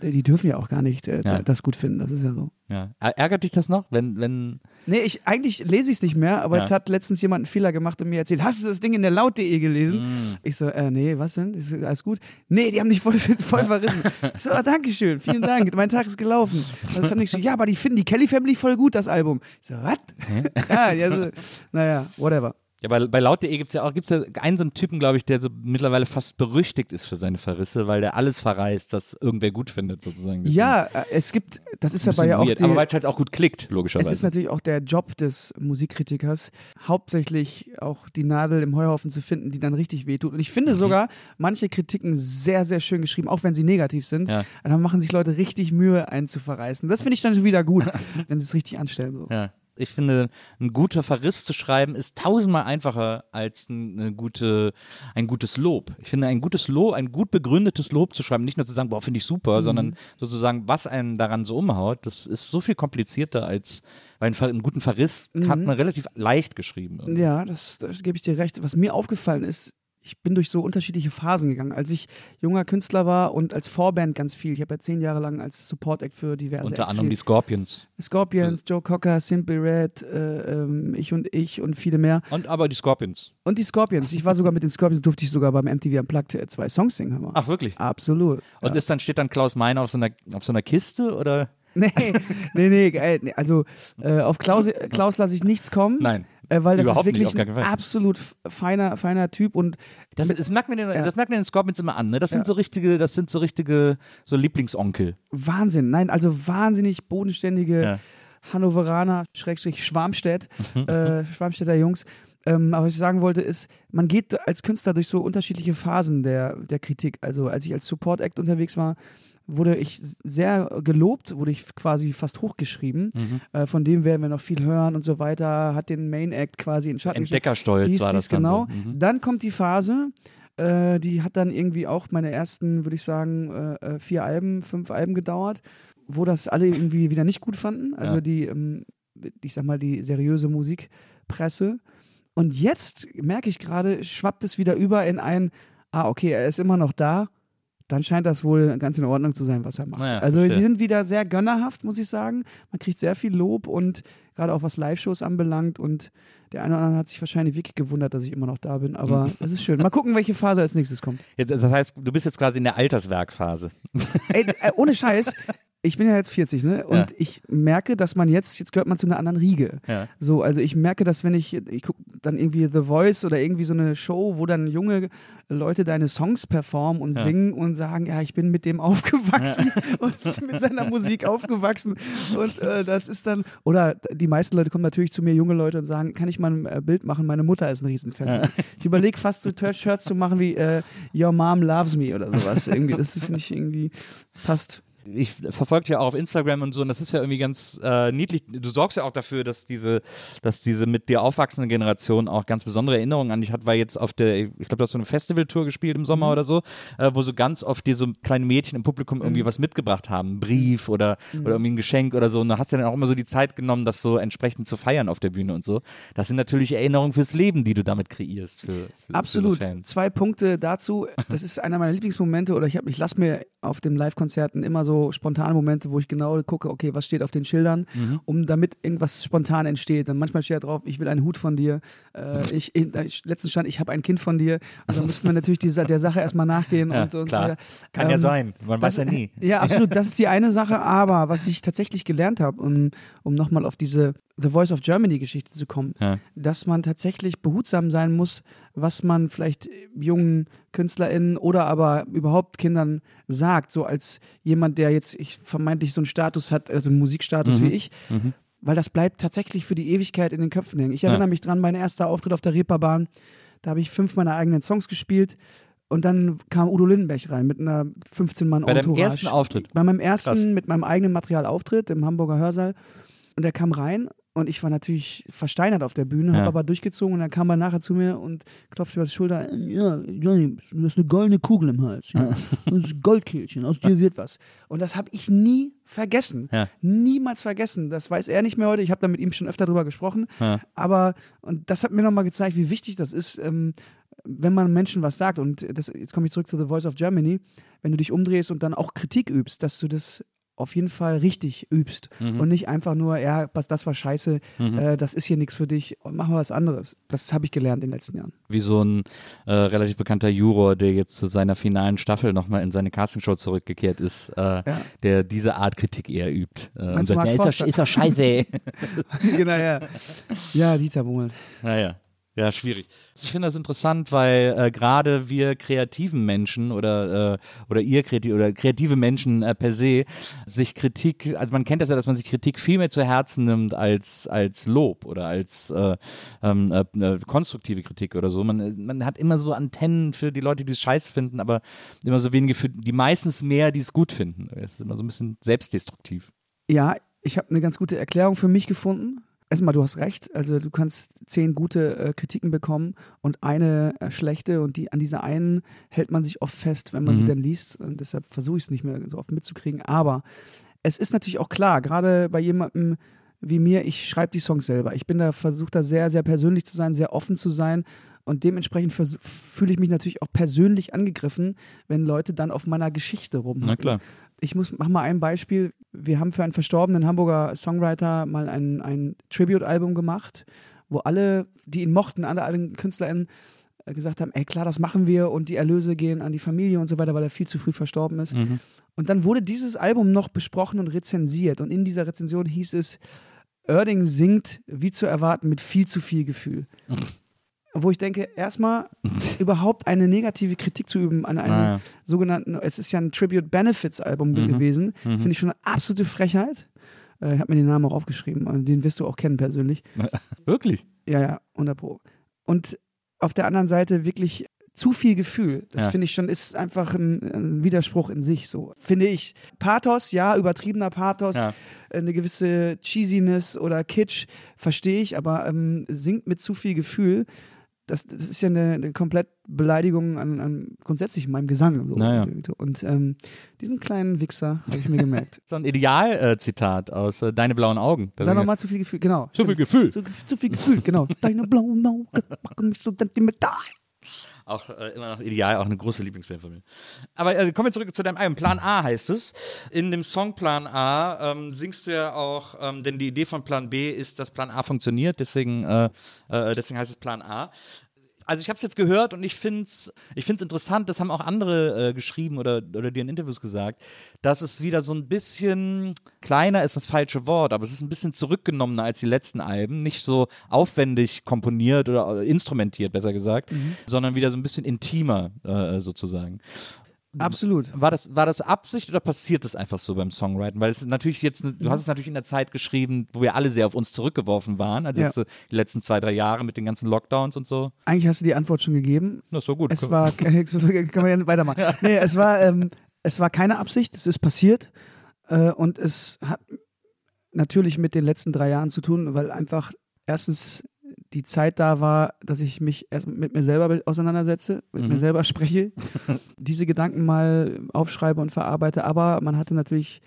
äh, die dürfen ja auch gar nicht äh, Ja. das gut finden. Das ist ja so. ja. Ärgert dich das noch, wenn, wenn Nee, ich, eigentlich lese ich es nicht mehr, aber Ja. jetzt hat letztens jemand einen Fehler gemacht und mir erzählt, hast du das Ding in der Laut.de gelesen? Mm. Ich so, äh, nee, was denn? Ich so, alles gut? Nee, die haben dich voll, voll verrissen. Ich so, ah, danke schön, vielen Dank, mein Tag ist gelaufen. Also hat nicht so, ja, aber die finden die Kelly Family voll gut, das Album. Ich so, was? ja, ja, so, naja, whatever. Ja, bei, bei laut.de gibt es ja auch gibt's ja einen so einen Typen, glaube ich, der so mittlerweile fast berüchtigt ist für seine Verrisse, weil der alles verreist, was irgendwer gut findet, sozusagen. Deswegen Ja, äh, es gibt, das ist bisschen ja auch weird, die, aber weil es halt auch gut klickt, Es logischerweise. ist natürlich auch der Job des Musikkritikers, hauptsächlich auch die Nadel im Heuhaufen zu finden, die dann richtig wehtut. Und ich Mhm. finde sogar manche Kritiken sehr, sehr schön geschrieben, auch wenn sie negativ sind. Ja. Dann machen sich Leute richtig Mühe, einen zu verreißen. Das finde ich dann wieder gut, wenn sie es richtig anstellen. So. Ja. Ich finde, ein guter Verriss zu schreiben ist tausendmal einfacher als eine gute, ein gutes Lob. Ich finde, ein gutes Lob, ein gut begründetes Lob zu schreiben, nicht nur zu sagen, boah, finde ich super, sondern sozusagen, was einen daran so umhaut, das ist so viel komplizierter als, weil einen, einen guten Verriss hat man relativ leicht geschrieben. irgendwie. Ja, das, das gebe ich dir recht. Was mir aufgefallen ist, ich bin durch so unterschiedliche Phasen gegangen. Als ich junger Künstler war und als Vorband ganz viel. Ich habe ja zehn Jahre lang als Support-Act für diverse Unter Acts anderem die gespielt. Scorpions. Scorpions, Joe Cocker, Simple Red, äh, ähm, ich und ich und viele mehr. Und aber die Scorpions. Und die Scorpions. Ich war sogar mit den Scorpions, durfte ich sogar beim MTV Unplugged äh, zwei Songs singen. Ach, wirklich? Absolut. Und ja. ist dann, steht dann Klaus Meiner auf so einer, auf so einer Kiste oder? Nee, nee, nee, geil. Nee, also äh, auf Klaus, Klaus lasse ich nichts kommen. Nein. Äh, weil das Überhaupt ist wirklich ein absolut feiner, feiner Typ und Das, das, merkt man den, Ja. das merkt man den Scorpions immer an, ne? Das sind Ja. so richtige, das sind so richtige, so Lieblingsonkel. Wahnsinn. Nein, also wahnsinnig bodenständige Ja. Hannoveraner, Schrägstrich Schwarmstedt, Mhm. äh, Schwarmstädter Jungs. Ähm, aber was ich sagen wollte, ist, man geht als Künstler durch so unterschiedliche Phasen der, der Kritik. Also als ich als Support Act unterwegs war, wurde ich sehr gelobt, wurde ich quasi fast hochgeschrieben. Mhm. Äh, von dem werden wir noch viel hören und so weiter. Hat den Main Act quasi in Schatten. Entdeckerstolz Dies, war dies, das dann genau. Mhm. Dann kommt die Phase, äh, die hat dann irgendwie auch meine ersten, würde ich sagen, äh, äh, vier Alben, fünf Alben gedauert, wo das alle irgendwie wieder nicht gut fanden. Also Ja. die, ähm, ich sag mal, die seriöse Musikpresse. Und jetzt merke ich gerade, schwappt es wieder über in ein, ah, okay, er ist immer noch da. Dann scheint das wohl ganz in Ordnung zu sein, was er macht. Naja, also verstehe. sie sind wieder sehr gönnerhaft, muss ich sagen. Man kriegt sehr viel Lob und gerade auch was Live-Shows anbelangt und der eine oder andere hat sich wahrscheinlich wirklich gewundert, dass ich immer noch da bin, aber es ist schön. Mal gucken, welche Phase als nächstes kommt. Jetzt, das heißt, du bist jetzt quasi in der Alterswerkphase. Ey, äh, ohne Scheiß, ich bin ja jetzt 40, ne? Und Ja. ich merke, dass man jetzt, jetzt gehört man zu einer anderen Riege. Ja. So, also ich merke, dass wenn ich, ich gucke dann irgendwie The Voice oder irgendwie so eine Show, wo dann junge Leute deine Songs performen und Ja. singen und sagen, ja, ich bin mit dem aufgewachsen und mit seiner Musik aufgewachsen. Und äh, das ist dann, oder die meisten Leute kommen natürlich zu mir, junge Leute, und sagen, kann ich mal ein äh, Bild machen? Meine Mutter ist ein Riesenfan. Ich überlege fast so Shirts zu machen wie äh, Your Mom Loves Me oder sowas. Irgendwie, das finde ich irgendwie passt. Ich verfolge dich ja auch auf Instagram und so, und das ist ja irgendwie ganz äh, niedlich. Du sorgst ja auch dafür, dass diese, dass diese mit dir aufwachsende Generation auch ganz besondere Erinnerungen an dich hat, weil jetzt auf der, ich glaube, du hast so eine Festivaltour gespielt im Sommer oder so, äh, wo so ganz oft dir so kleine Mädchen im Publikum irgendwie was mitgebracht haben, einen Brief oder, oder irgendwie ein Geschenk oder so. Und da hast du dann auch immer so die Zeit genommen, das so entsprechend zu feiern auf der Bühne und so. Das sind natürlich Erinnerungen fürs Leben, die du damit kreierst. Für, für, Absolut. Für so. Zwei Punkte dazu. Das ist einer meiner Lieblingsmomente oder ich, hab- ich lasse mir auf den Live-Konzerten immer so spontane Momente, wo ich genau gucke, okay, was steht auf den Schildern, Mhm. um damit irgendwas spontan entsteht. Dann manchmal steht da drauf, ich will einen Hut von dir. Äh, ich, ich, letztens stand, ich habe ein Kind von dir. Dann müssten wir natürlich dieser, der Sache erstmal nachgehen. Ja, und, und klar. weiter. Kann ja Ähm, sein. Man weiß das- ja nie. Ja, absolut. Das ist die eine Sache. Aber was ich tatsächlich gelernt habe, um, um nochmal auf diese The Voice of Germany Geschichte zu kommen, Ja. dass man tatsächlich behutsam sein muss, was man vielleicht jungen KünstlerInnen oder aber überhaupt Kindern sagt, so als jemand, der jetzt ich, vermeintlich so einen Status hat, also einen Musikstatus Mhm. wie ich, weil das bleibt tatsächlich für die Ewigkeit in den Köpfen hängen. Ich erinnere Ja. mich dran, mein erster Auftritt auf der Reeperbahn, da habe ich fünf meiner eigenen Songs gespielt und dann kam Udo Lindenberg rein mit einer 15 Mann Bei deinem ersten Auftritt. Bei meinem ersten Krass. mit meinem eigenen Material Auftritt im Hamburger Hörsaal. Und er kam rein und ich war natürlich versteinert auf der Bühne, Ja. habe aber durchgezogen und dann kam er nachher zu mir und klopfte mir auf die Schulter. Ja, Johnny, du hast eine goldene Kugel im Hals. Ja. Das ist ein Goldkehlchen, aus dir wird was. Und das habe ich nie vergessen. Ja. Niemals vergessen. Das weiß er nicht mehr heute. Ich habe da mit ihm schon öfter drüber gesprochen. Ja. Aber, und das hat mir nochmal gezeigt, wie wichtig das ist, ähm, wenn man Menschen was sagt. Und das, jetzt komme ich zurück zu The Voice of Germany. Wenn du dich umdrehst und dann auch Kritik übst, dass du das auf jeden Fall richtig übst Mhm. und nicht einfach nur, ja, was, das war scheiße, äh, das ist hier nichts für dich, mach mal was anderes. Das habe ich gelernt in den letzten Jahren. wie so ein äh, relativ bekannter Juror, der jetzt zu seiner finalen Staffel nochmal in seine Castingshow zurückgekehrt ist, äh, der diese Art Kritik eher übt. Äh, und sagt, ja, ist, Forster? doch, ist doch scheiße. genau, ja. Ja, Dieter Bohlen. naja. Ja, schwierig. Ich finde das interessant, weil äh, gerade wir kreativen Menschen oder, äh, oder ihr kreativ oder kreative Menschen äh, per se sich Kritik, also man kennt das ja, dass man sich Kritik viel mehr zu Herzen nimmt als, als Lob oder als äh, ähm, äh, äh, konstruktive Kritik oder so. Man, man hat immer so Antennen für die Leute, die es scheiße finden, aber immer so wenige für die meistens mehr, die es gut finden. Es ist immer so ein bisschen selbstdestruktiv. Ja, ich habe eine ganz gute Erklärung für mich gefunden. Erstmal, du hast recht. Also du kannst zehn gute äh, Kritiken bekommen und eine äh, schlechte und die an dieser einen hält man sich oft fest, wenn man sie Mhm. dann liest. Und deshalb versuche ich es nicht mehr so oft mitzukriegen. Aber es ist natürlich auch klar, gerade bei jemandem wie mir, ich schreibe die Songs selber. Ich bin da versucht da sehr, sehr persönlich zu sein, sehr offen zu sein. Und dementsprechend fühle ich mich natürlich auch persönlich angegriffen, wenn Leute dann auf meiner Geschichte rumhacken Na klar. ich muss, mach mal ein Beispiel. Wir haben für einen verstorbenen Hamburger Songwriter mal ein, ein Tribute-Album gemacht, wo alle, die ihn mochten, alle, alle KünstlerInnen äh, gesagt haben, ey klar, das machen wir und die Erlöse gehen an die Familie und so weiter, weil er viel zu früh verstorben ist. Mhm. Und dann wurde dieses Album noch besprochen und rezensiert und in dieser Rezension hieß es, Oerding singt, wie zu erwarten, mit viel zu viel Gefühl. Wo ich denke, erstmal überhaupt eine negative Kritik zu üben an einem Naja. sogenannten, es ist ja ein Tribute Benefits Album Mhm. gewesen, Mhm. finde ich schon eine absolute Frechheit. Äh, ich habe mir den Namen auch aufgeschrieben, und den wirst du auch kennen persönlich. Wirklich? Ja, ja, 100 Pro. Und auf der anderen Seite wirklich zu viel Gefühl. Das Ja. finde ich schon, ist einfach ein, ein Widerspruch in sich, so. Finde ich. Pathos, ja, übertriebener Pathos, Ja. eine gewisse Cheesiness oder Kitsch, verstehe ich, aber ähm, singt mit zu viel Gefühl. Das, das ist ja eine, eine komplett Beleidigung an, an grundsätzlich meinem Gesang. So. Naja. Und, ähm, diesen kleinen Wichser habe ich mir gemerkt. So ein Ideal-Zitat aus äh, Deine blauen Augen. Sag nochmal zu viel Gefühl, genau. Viel stimmt. Gefühl. Zu, zu viel Gefühl, genau. Deine blauen Augen machen mich so sentimental. Auch äh, immer noch ideal, auch eine große Lieblingsband von mir. Aber äh, kommen wir zurück zu deinem Album. Plan A heißt es. In dem Song Plan A ähm, singst du ja auch, ähm, denn die Idee von Plan B ist, dass Plan A funktioniert, deswegen, äh, äh, deswegen heißt es Plan A. Also ich habe es jetzt gehört und ich finde es ich find's interessant, das haben auch andere äh, geschrieben oder, oder dir in Interviews gesagt, dass es wieder so ein bisschen, kleiner ist das falsche Wort, aber es ist ein bisschen zurückgenommener als die letzten Alben. Nicht so aufwendig komponiert oder äh, instrumentiert, besser gesagt, sondern wieder so ein bisschen intimer äh, sozusagen. Absolut. War das, war das Absicht oder passiert das einfach so beim Songwriting? Weil es natürlich jetzt, du hast es natürlich in der Zeit geschrieben, wo wir alle sehr auf uns zurückgeworfen waren, also Ja. jetzt so die letzten zwei, drei Jahre mit den ganzen Lockdowns und so. Eigentlich hast du die Antwort schon gegeben. Das ist so gut. Es war, kann man ja weitermachen. Nee, es war, ähm, es war keine Absicht, es ist passiert. Äh, und es hat natürlich mit den letzten drei Jahren zu tun, weil einfach erstens die Zeit da war, dass ich mich erst mit mir selber auseinandersetze, mit Mhm. mir selber spreche, diese Gedanken mal aufschreibe und verarbeite. Aber man hatte natürlich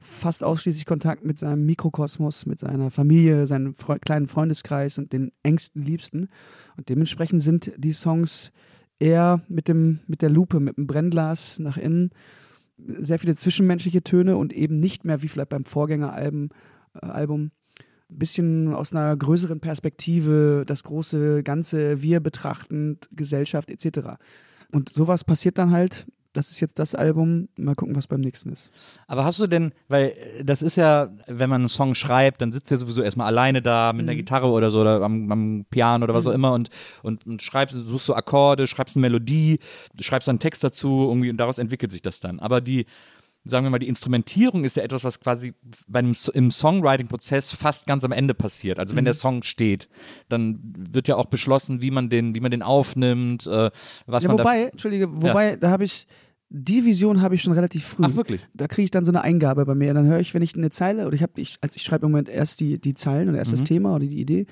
fast ausschließlich Kontakt mit seinem Mikrokosmos, mit seiner Familie, seinem Fre kleinen Freundeskreis und den engsten Liebsten. Und dementsprechend sind die Songs eher mit, dem, mit der Lupe, mit dem Brennglas nach innen, sehr viele zwischenmenschliche Töne und eben nicht mehr wie vielleicht beim Vorgängeralbum, äh, Album, ein bisschen aus einer größeren Perspektive, das große Ganze, wir betrachtend, Gesellschaft etc. Und sowas passiert dann halt. Das ist jetzt das Album. Mal gucken, was beim nächsten ist. Aber hast du denn, weil äh, das ist ja, wenn man einen Song schreibt, dann sitzt du ja sowieso erstmal alleine da mit einer Mhm. Gitarre oder so oder am, am Piano oder was auch immer und, und, und schreibst, suchst so Akkorde, schreibst eine Melodie, schreibst dann einen Text dazu irgendwie und daraus entwickelt sich das dann. Aber die, sagen wir mal, die Instrumentierung ist ja etwas, was quasi bei einem, S- im Songwriting-Prozess fast ganz am Ende passiert. Also wenn der Song steht, dann wird ja auch beschlossen, wie man den, wie man den aufnimmt, äh, was Ja, man da wobei, Entschuldige, wobei, da habe ich, die Vision habe ich schon relativ früh. Ach, wirklich? Da kriege ich dann so eine Eingabe bei mir. Dann höre ich, wenn ich eine Zeile, oder ich habe, ich, also ich schreibe im Moment erst die, die Zeilen oder erst Mhm. das Thema oder die Idee.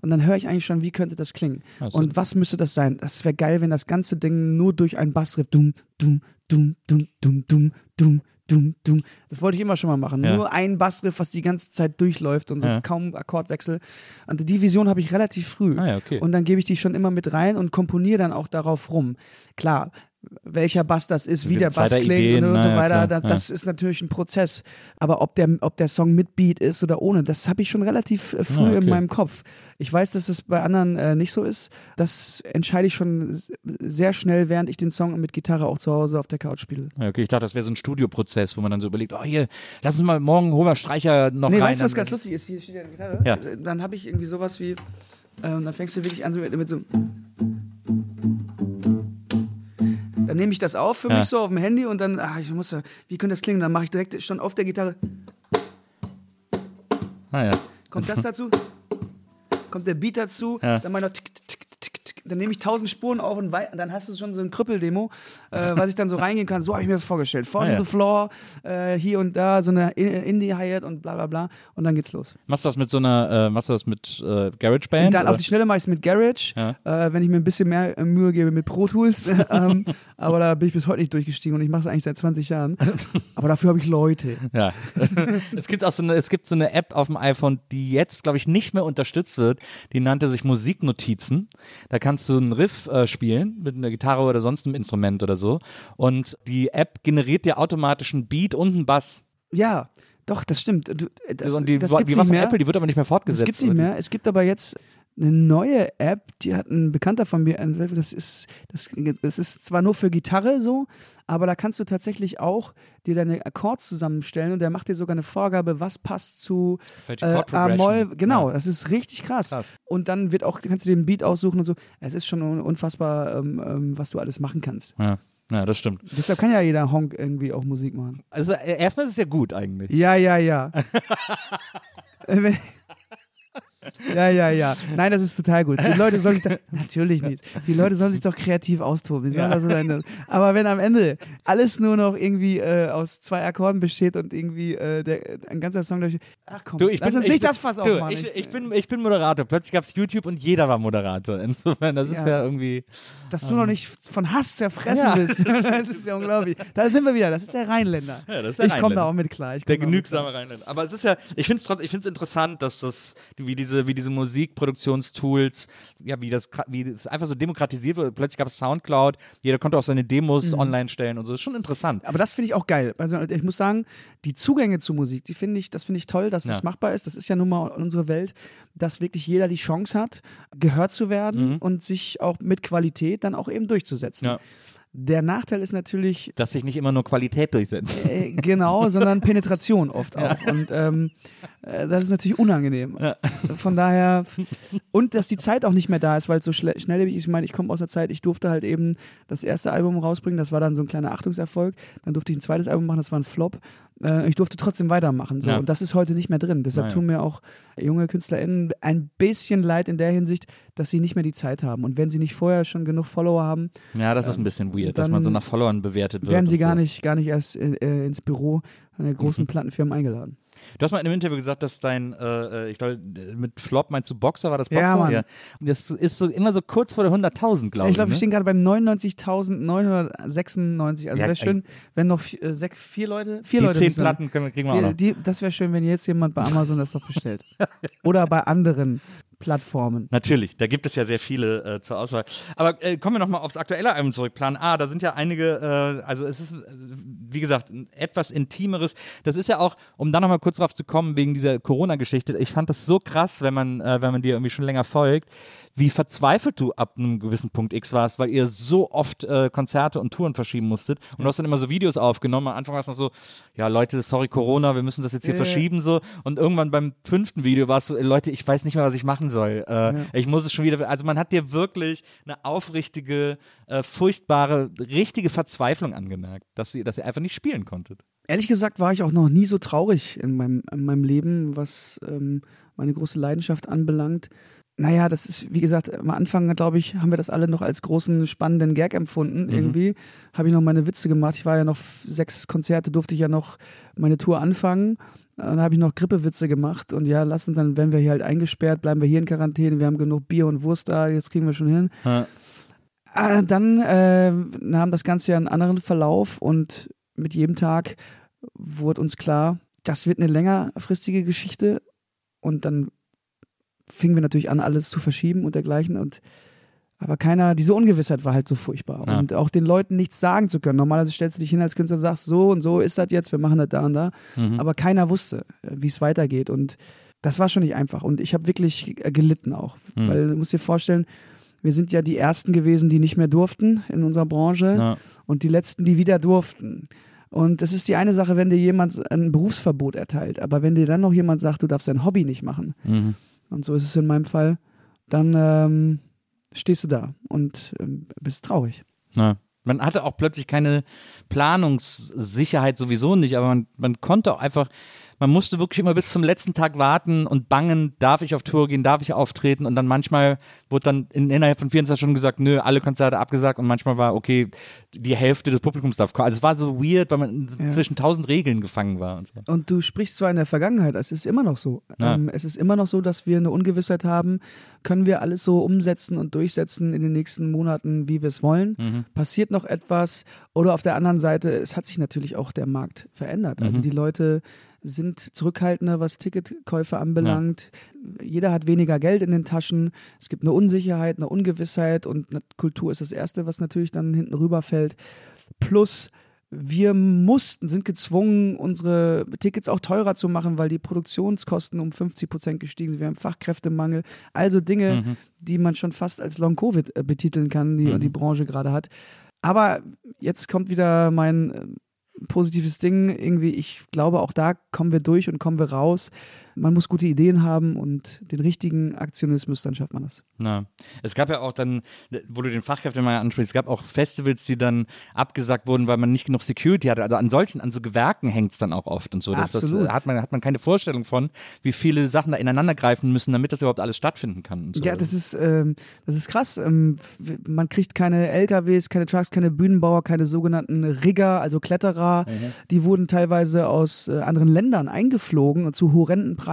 Und dann höre ich eigentlich schon, wie könnte das klingen. Ach so. Und was müsste das sein? Das wäre geil, wenn das ganze Ding nur durch einen Bassriff dumm, dumm, dumm, dumm, dumm, dumm, dumm, dumm, dumm. Das wollte ich immer schon mal machen. Ja. Nur ein Bassriff, was die ganze Zeit durchläuft und so Ja. kaum Akkordwechsel. Und die Vision habe ich relativ früh. Ah ja, okay. Und dann gebe ich die schon immer mit rein und komponiere dann auch darauf rum. Klar, welcher Bass das ist, wie Die der Bass klingt Ideen, und, na so ja, weiter, klar, da, ja. das ist natürlich ein Prozess. Aber ob der, ob der Song mit Beat ist oder ohne, das habe ich schon relativ äh, früh Ah, okay. in meinem Kopf. Ich weiß, dass es bei anderen äh, nicht so ist. Das entscheide ich schon sehr schnell, während ich den Song mit Gitarre auch zu Hause auf der Couch spiele. Ja, okay, ich dachte, das wäre so ein Studioprozess, wo man dann so überlegt, oh hier, lass uns mal morgen wir Streicher noch Nee, rein. weißt du, was ganz lustig ist? Hier steht ja eine Gitarre. Ja. Dann habe ich irgendwie sowas wie Ähm, dann fängst du wirklich an so mit, mit so. Dann nehme ich das auf für Ja. mich so auf dem Handy und dann, ah, ich muss, ja- wie könnte das klingen? Dann mache ich direkt schon auf der Gitarre. Ah, ja. Kommt das dazu? Kommt der Beat dazu? Ja. Dann meiner tick, tick, tick, tick. Dann nehme ich tausend Spuren auf und dann hast du schon so ein Krüppeldemo, äh, was ich dann so reingehen kann. So habe ich mir das vorgestellt. Fall Ah, ja. the floor, äh, hier und da, so eine I- Indie-Hi-Hat und bla bla bla. Und dann geht's los. Machst du das mit so einer, äh, machst du das mit äh, GarageBand? Dann oder? auf die Schnelle mache ich es mit Garage, Ja. äh, wenn ich mir ein bisschen mehr äh, Mühe gebe mit Pro Tools. ähm, aber da bin ich bis heute nicht durchgestiegen und ich mache es eigentlich seit 20 Jahren. Aber dafür habe ich Leute. Ja. es gibt auch so eine, es gibt so eine App auf dem iPhone, die jetzt, glaube ich, nicht mehr unterstützt wird. Die nannte sich Musiknotizen. Da kannst du einen Riff äh, spielen mit einer Gitarre oder sonst einem Instrument oder so. Und die App generiert dir automatisch einen Beat und einen Bass. Ja, doch, das stimmt. Du, äh, das, und die, das gibt's die war von mehr. Apple, die wird aber nicht mehr fortgesetzt. Das gibt's nicht mehr. Es gibt aber jetzt eine neue App, die hat ein Bekannter von mir entwickelt. Das ist, das, das ist zwar nur für Gitarre so, aber da kannst du tatsächlich auch dir deine Akkords zusammenstellen und der macht dir sogar eine Vorgabe, was passt zu äh, A-Moll. Genau, Ja. das ist richtig krass. Krass. Und dann wird auch, kannst du den Beat aussuchen und so. Es ist schon un- unfassbar, ähm, ähm, was du alles machen kannst. Ja. ja, das stimmt. Deshalb kann ja jeder Honk irgendwie auch Musik machen. Also äh, erstmal ist es ja gut eigentlich. Ja, ja, ja. Ja, ja, ja. Nein, das ist total gut. Die Leute sollen sich doch, natürlich nicht. Die Leute sollen sich doch kreativ austoben. Sollen also dann, aber wenn am Ende alles nur noch irgendwie äh, aus zwei Akkorden besteht und irgendwie äh, der, ein ganzer Song durch. Ach komm, Du, ich lass bin, uns ich nicht bin, das Fass du, aufmachen. Ich, ich, bin, ich bin Moderator. Plötzlich gab es YouTube und jeder war Moderator. Insofern, das ist Ja. ja irgendwie. dass du noch nicht von Hass zerfressen Ja. bist. Das ist ja unglaublich. Da sind wir wieder. Das ist der Rheinländer. Ja, das ist der ich komme da auch mit klar. Der da genügsame Rheinländer. Aber es ist ja, ich finde es trotzdem, ich finde es interessant, dass das, wie diese, wie diese Musikproduktionstools, ja, wie das, wie das einfach so demokratisiert wird. Plötzlich gab es Soundcloud, jeder konnte auch seine Demos Mhm. online stellen und so. Das ist schon interessant. Aber das finde ich auch geil. Also ich muss sagen, die Zugänge zu Musik, die finde ich, das finde ich toll, dass Ja. das machbar ist. Das ist ja nun mal unsere Welt, dass wirklich jeder die Chance hat, gehört zu werden und sich auch mit Qualität dann auch eben durchzusetzen. Ja. Der Nachteil ist natürlich Dass sich nicht immer nur Qualität durchsetzt. äh, genau, sondern Penetration oft auch. Und ähm, äh, das ist natürlich unangenehm. Von daher, und dass die Zeit auch nicht mehr da ist, weil es so schnelllebig ist. Ich meine, ich komme aus der Zeit, ich durfte halt eben das erste Album rausbringen, das war dann so ein kleiner Achtungserfolg. Dann durfte ich ein zweites Album machen, das war ein Flop. Äh, ich durfte trotzdem weitermachen. So. Ja. Und das ist heute nicht mehr drin. Deshalb Naja. tun mir auch junge KünstlerInnen ein bisschen leid in der Hinsicht, dass sie nicht mehr die Zeit haben. Und wenn sie nicht vorher schon genug Follower haben, Ja, das ist ein bisschen weird, dass man so nach Followern bewertet wird. werden sie gar so. nicht, gar nicht erst äh, äh, ins Büro einer großen. Plattenfirma eingeladen. Du hast mal in einem Interview gesagt, dass dein, äh, äh, ich glaube, mit Flop meinst du Boxer, war das Boxer? Ja, Mann. Und das ist so immer so kurz vor der 100.000, glaube ich. ich glaube, wir ne? stehen gerade bei 99.996. Also Ja, wäre schön, wenn noch vier, äh, sech, vier Leute, vier Die Leute zehn Platten können, wir- kriegen wir auch noch. die, das wäre schön, wenn jetzt jemand bei Amazon das doch bestellt. Oder bei anderen Plattformen. Natürlich, da gibt es ja sehr viele äh, zur Auswahl. Aber äh, kommen wir nochmal aufs aktuelle Album zurück. Plan A, da sind ja einige, äh, also es ist, äh, wie gesagt, ein etwas intimeres. Das ist ja auch, um da nochmal kurz drauf zu kommen, wegen dieser Corona-Geschichte. Ich fand das so krass, wenn man, äh, wenn man dir irgendwie schon länger folgt, wie verzweifelt du ab einem gewissen Punkt X warst, weil ihr so oft äh, Konzerte und Touren verschieben musstet. Und du hast dann immer so Videos aufgenommen. Am Anfang war es noch so, ja Leute, sorry Corona, wir müssen das jetzt hier ja. verschieben so. Und irgendwann beim fünften Video warst du, "Ey, Leute, ich weiß nicht mehr, was ich machen soll. Äh, Ich muss es schon wieder. Also man hat dir wirklich eine aufrichtige, äh, furchtbare, richtige Verzweiflung angemerkt, dass ihr, dass ihr einfach nicht spielen konntet. Ehrlich gesagt war ich auch noch nie so traurig in meinem, in meinem Leben, was ähm, meine große Leidenschaft anbelangt. Naja, das ist, wie gesagt, am Anfang, glaube ich, haben wir das alle noch als großen, spannenden Gag empfunden. Irgendwie habe ich noch meine Witze gemacht. Ich war ja noch sechs Konzerte, durfte ich ja noch meine Tour anfangen. Dann habe ich noch Grippewitze gemacht und ja, lass uns dann, wenn wir hier halt eingesperrt, bleiben wir hier in Quarantäne, wir haben genug Bier und Wurst da, jetzt kriegen wir schon hin. Äh, dann äh, nahm das Ganze ja einen anderen Verlauf und mit jedem Tag wurde uns klar, das wird eine längerfristige Geschichte. Und dann fingen wir natürlich an, alles zu verschieben und dergleichen. Und aber keiner, diese Ungewissheit war halt so furchtbar. Ja. Und auch den Leuten nichts sagen zu können. Normalerweise stellst du dich hin als Künstler und sagst, so und so ist das jetzt, wir machen das da und da. Mhm. Aber keiner wusste, äh, wie es weitergeht. Und das war schon nicht einfach. Und ich habe wirklich äh, gelitten auch. Mhm. Weil du musst dir vorstellen, wir sind ja die Ersten gewesen, die nicht mehr durften in unserer Branche Ja. und die Letzten, die wieder durften. Und das ist die eine Sache, wenn dir jemand ein Berufsverbot erteilt. Aber wenn dir dann noch jemand sagt, du darfst dein Hobby nicht machen, Mhm. und so ist es in meinem Fall, dann ähm, stehst du da und ähm, bist traurig. Ja. Man hatte auch plötzlich keine Planungssicherheit sowieso nicht, aber man, man konnte auch einfach, man musste wirklich immer bis zum letzten Tag warten und bangen, darf ich auf Tour gehen, darf ich auftreten und dann manchmal wurde dann in, innerhalb von 24 Stunden gesagt, nö, alle Konzerte abgesagt und manchmal war, okay, die Hälfte des Publikums darf kommen. Also es war so weird, weil man Ja. zwischen tausend Regeln gefangen war und so. Und du sprichst zwar in der Vergangenheit, es ist immer noch so. Ja. Ähm, es ist immer noch so, dass wir eine Ungewissheit haben, können wir alles so umsetzen und durchsetzen in den nächsten Monaten, wie wir es wollen. Mhm. Passiert noch etwas? Oder auf der anderen Seite, es hat sich natürlich auch der Markt verändert. Also Mhm. die Leute sind zurückhaltender, was Ticketkäufe anbelangt. Jeder hat weniger Geld in den Taschen. Es gibt eine Unsicherheit, eine Ungewissheit und Kultur ist das Erste, was natürlich dann hinten rüberfällt. Plus wir mussten, sind gezwungen, unsere Tickets auch teurer zu machen, weil die Produktionskosten um 50 Prozent gestiegen sind. Wir haben Fachkräftemangel. Also Dinge, Mhm. die man schon fast als Long-Covid äh, betiteln kann, die Mhm. die Branche gerade hat. Aber jetzt kommt wieder mein äh, positives Ding. Irgendwie, ich glaube, auch da kommen wir durch und kommen wir raus. Man muss gute Ideen haben und den richtigen Aktionismus, dann schafft man das. Na. Es gab ja auch dann, wo du den Fachkräftemangel ansprichst, es gab auch Festivals, die dann abgesagt wurden, weil man nicht genug Security hatte. Also an solchen, an so Gewerken hängt es dann auch oft und so. Das, das äh, hat man, hat man keine Vorstellung von, wie viele Sachen da ineinander greifen müssen, damit das überhaupt alles stattfinden kann. So. Ja, das ist, ähm, das ist krass. Ähm, man kriegt keine LKWs, keine Trucks, keine Bühnenbauer, keine sogenannten Rigger, also Kletterer. Die wurden teilweise aus äh, anderen Ländern eingeflogen und zu horrenden Preisen,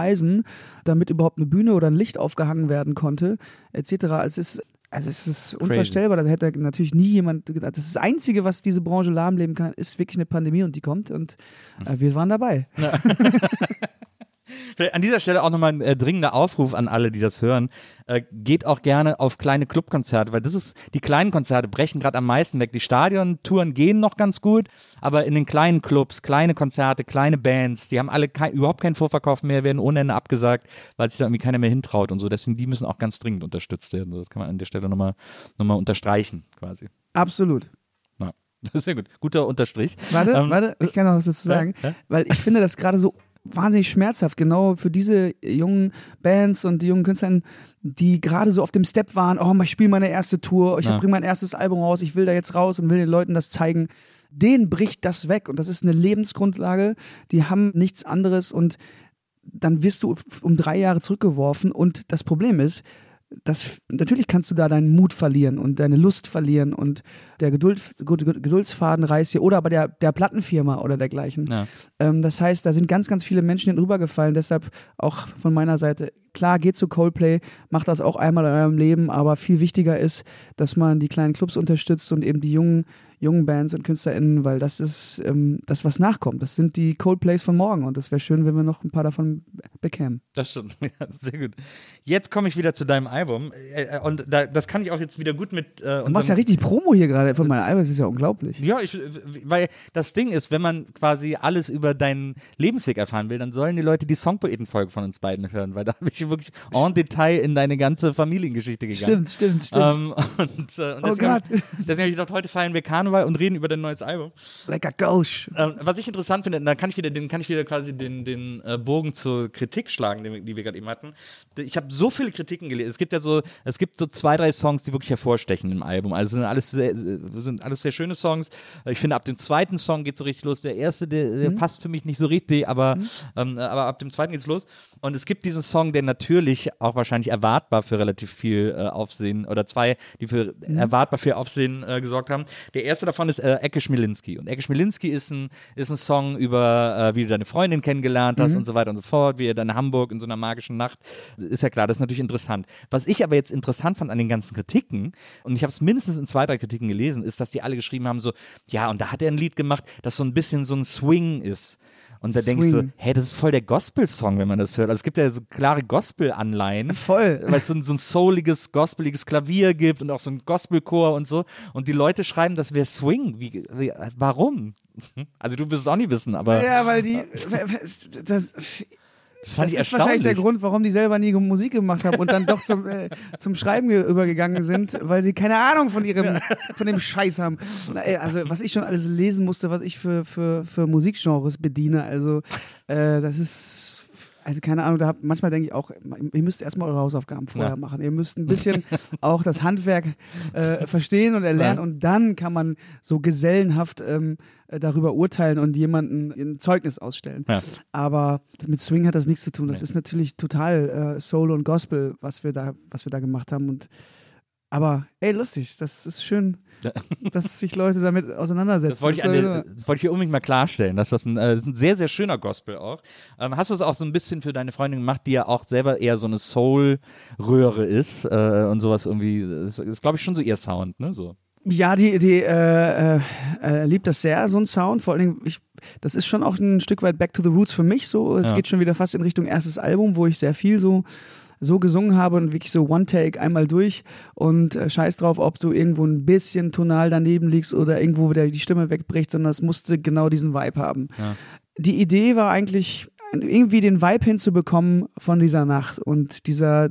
damit überhaupt eine Bühne oder ein Licht aufgehangen werden konnte, etc. Also es ist, also es ist unvorstellbar. Da hätte natürlich nie jemand gedacht. Das das Einzige, was diese Branche lahmleben kann, ist wirklich eine Pandemie und die kommt und äh, wir waren dabei. An dieser Stelle auch nochmal ein äh, dringender Aufruf an alle, die das hören. Äh, geht auch gerne auf kleine Clubkonzerte, weil das ist, die kleinen Konzerte brechen gerade am meisten weg. Die Stadiontouren gehen noch ganz gut, aber in den kleinen Clubs, kleine Konzerte, kleine Bands, die haben alle kei- überhaupt keinen Vorverkauf mehr, werden ohne Ende abgesagt, weil sich da irgendwie keiner mehr hintraut und so. Deswegen, die müssen auch ganz dringend unterstützt werden. Das kann man an der Stelle nochmal noch mal unterstreichen, quasi. Absolut. Ja. Das ist sehr gut. Guter Unterstrich. Warte, Ähm, warte, ich kann noch was dazu sagen, ja? weil ich finde das gerade so wahnsinnig schmerzhaft, genau für diese jungen Bands und die jungen Künstler, die gerade so auf dem Step waren, oh, ich spiele meine erste Tour, ich Ja. bringe mein erstes Album raus, ich will da jetzt raus und will den Leuten das zeigen. Denen bricht das weg und das ist eine Lebensgrundlage, die haben nichts anderes und dann wirst du um drei Jahre zurückgeworfen und das Problem ist, das, natürlich kannst du da deinen Mut verlieren und deine Lust verlieren und der Geduld, Ged- Ged- Geduldsfaden reißt dir oder bei der, der Plattenfirma oder dergleichen. Ja. Ähm, das heißt, da sind ganz, ganz viele Menschen hinübergefallen. Deshalb auch von meiner Seite, klar, geht zu Coldplay, macht das auch einmal in eurem Leben, aber viel wichtiger ist, dass man die kleinen Clubs unterstützt und eben die jungen, jungen Bands und KünstlerInnen, weil das ist ähm, das, was nachkommt. Das sind die Coldplays von morgen und das wäre schön, wenn wir noch ein paar davon bekämen. Das stimmt, ja, sehr gut. Jetzt komme ich wieder zu deinem Album äh, äh, und da, das kann ich auch jetzt wieder gut mit. Äh, Du machst ja richtig Promo hier gerade von meinem Album, das ist ja unglaublich. Ja, ich, weil das Ding ist, wenn man quasi alles über deinen Lebensweg erfahren will, dann sollen die Leute die Songpoeten-Folge von uns beiden hören, weil da habe ich wirklich en Detail in deine ganze Familiengeschichte gegangen. Stimmt, stimmt, stimmt. Ähm, und, äh, und Oh Gott. ich- deswegen habe ich gedacht, heute feiern wir Karneval und reden über dein neues Album. Lecker Gausch. Ähm, was ich interessant finde, da kann ich wieder, den, kann ich wieder quasi den, den äh, Bogen zur Kritik schlagen, den, wir- die wir gerade eben hatten. Ich habe so viele Kritiken gelesen. Es gibt ja so, es gibt so zwei, drei Songs, die wirklich hervorstechen im Album. Also sind alles sehr, sind alles sehr schöne Songs. Ich finde, ab dem zweiten Song geht so richtig los. Der erste, der, der passt für mich nicht so richtig, aber, ähm, aber ab dem zweiten geht's los. Und es gibt diesen Song, der natürlich auch wahrscheinlich erwartbar für relativ viel äh, Aufsehen oder zwei, die für erwartbar für Aufsehen äh, gesorgt haben. Der erste davon ist äh, Ecke Schmilinski. Und Ecke Schmilinski ist ein, ist ein Song über, äh, wie du deine Freundin kennengelernt hast und so weiter und so fort, wie ihr dann in Hamburg in so einer magischen Nacht. Ist ja klar, das ist natürlich interessant. Was ich aber jetzt interessant fand an den ganzen Kritiken, und ich habe es mindestens in zwei, drei Kritiken gelesen, ist, dass die alle geschrieben haben, so, ja, und da hat er ein Lied gemacht, das so ein bisschen so ein Swing ist. Und da denkst du, Swing. hey, das ist voll der Gospel-Song, wenn man das hört. Also es gibt ja so klare Gospel-Anleihen. Voll. Weil es so ein, so ein souliges, gospeliges Klavier gibt und auch so ein Gospelchor und so. Und die Leute schreiben, das wäre Swing. Wie, wie, warum? Also du wirst es auch nie wissen, aber Ja, weil die. Das, das fand das ich ist wahrscheinlich der. Grund, warum die selber nie Musik gemacht haben und dann doch zum, äh, zum Schreiben ge- übergegangen sind, weil sie keine Ahnung von ihrem, von dem Scheiß haben. Na, ey, also was ich schon alles lesen musste, was ich für, für, für Musikgenres bediene, also äh, das ist Also keine Ahnung, da hab, manchmal denke ich auch, ihr müsst erstmal eure Hausaufgaben vorher Ja. machen. Ihr müsst ein bisschen auch das Handwerk äh, verstehen und erlernen Ja. und dann kann man so gesellenhaft ähm, äh, darüber urteilen und jemanden ein Zeugnis ausstellen. Ja. Aber mit Swing hat das nichts zu tun. Das Nee. ist natürlich total äh, Soul und Gospel, was wir da, was wir da gemacht haben. Und aber ey, lustig, das ist schön, dass sich Leute damit auseinandersetzen. Das wollte ich, der, das wollte ich hier unbedingt mal klarstellen, dass das ein, äh, das ist ein sehr, sehr schöner Gospel auch. Ähm, hast du es auch so ein bisschen für deine Freundin gemacht, die ja auch selber eher so eine Soul-Röhre ist äh, und sowas irgendwie, das ist, glaube ich, schon so ihr Sound, ne? So. Ja, die, die äh, äh, äh, liebt das sehr, so ein Sound. Vor allen Dingen, ich, das ist schon auch ein Stück weit Back to the Roots für mich. So, es Ja. geht schon wieder fast in Richtung erstes Album, wo ich sehr viel so so gesungen habe und wirklich so One Take einmal durch und äh, scheiß drauf, ob du irgendwo ein bisschen tonal daneben liegst oder irgendwo wieder die Stimme wegbricht, sondern es musste genau diesen Vibe haben. Ja. Die Idee war eigentlich irgendwie den Vibe hinzubekommen von dieser Nacht und dieser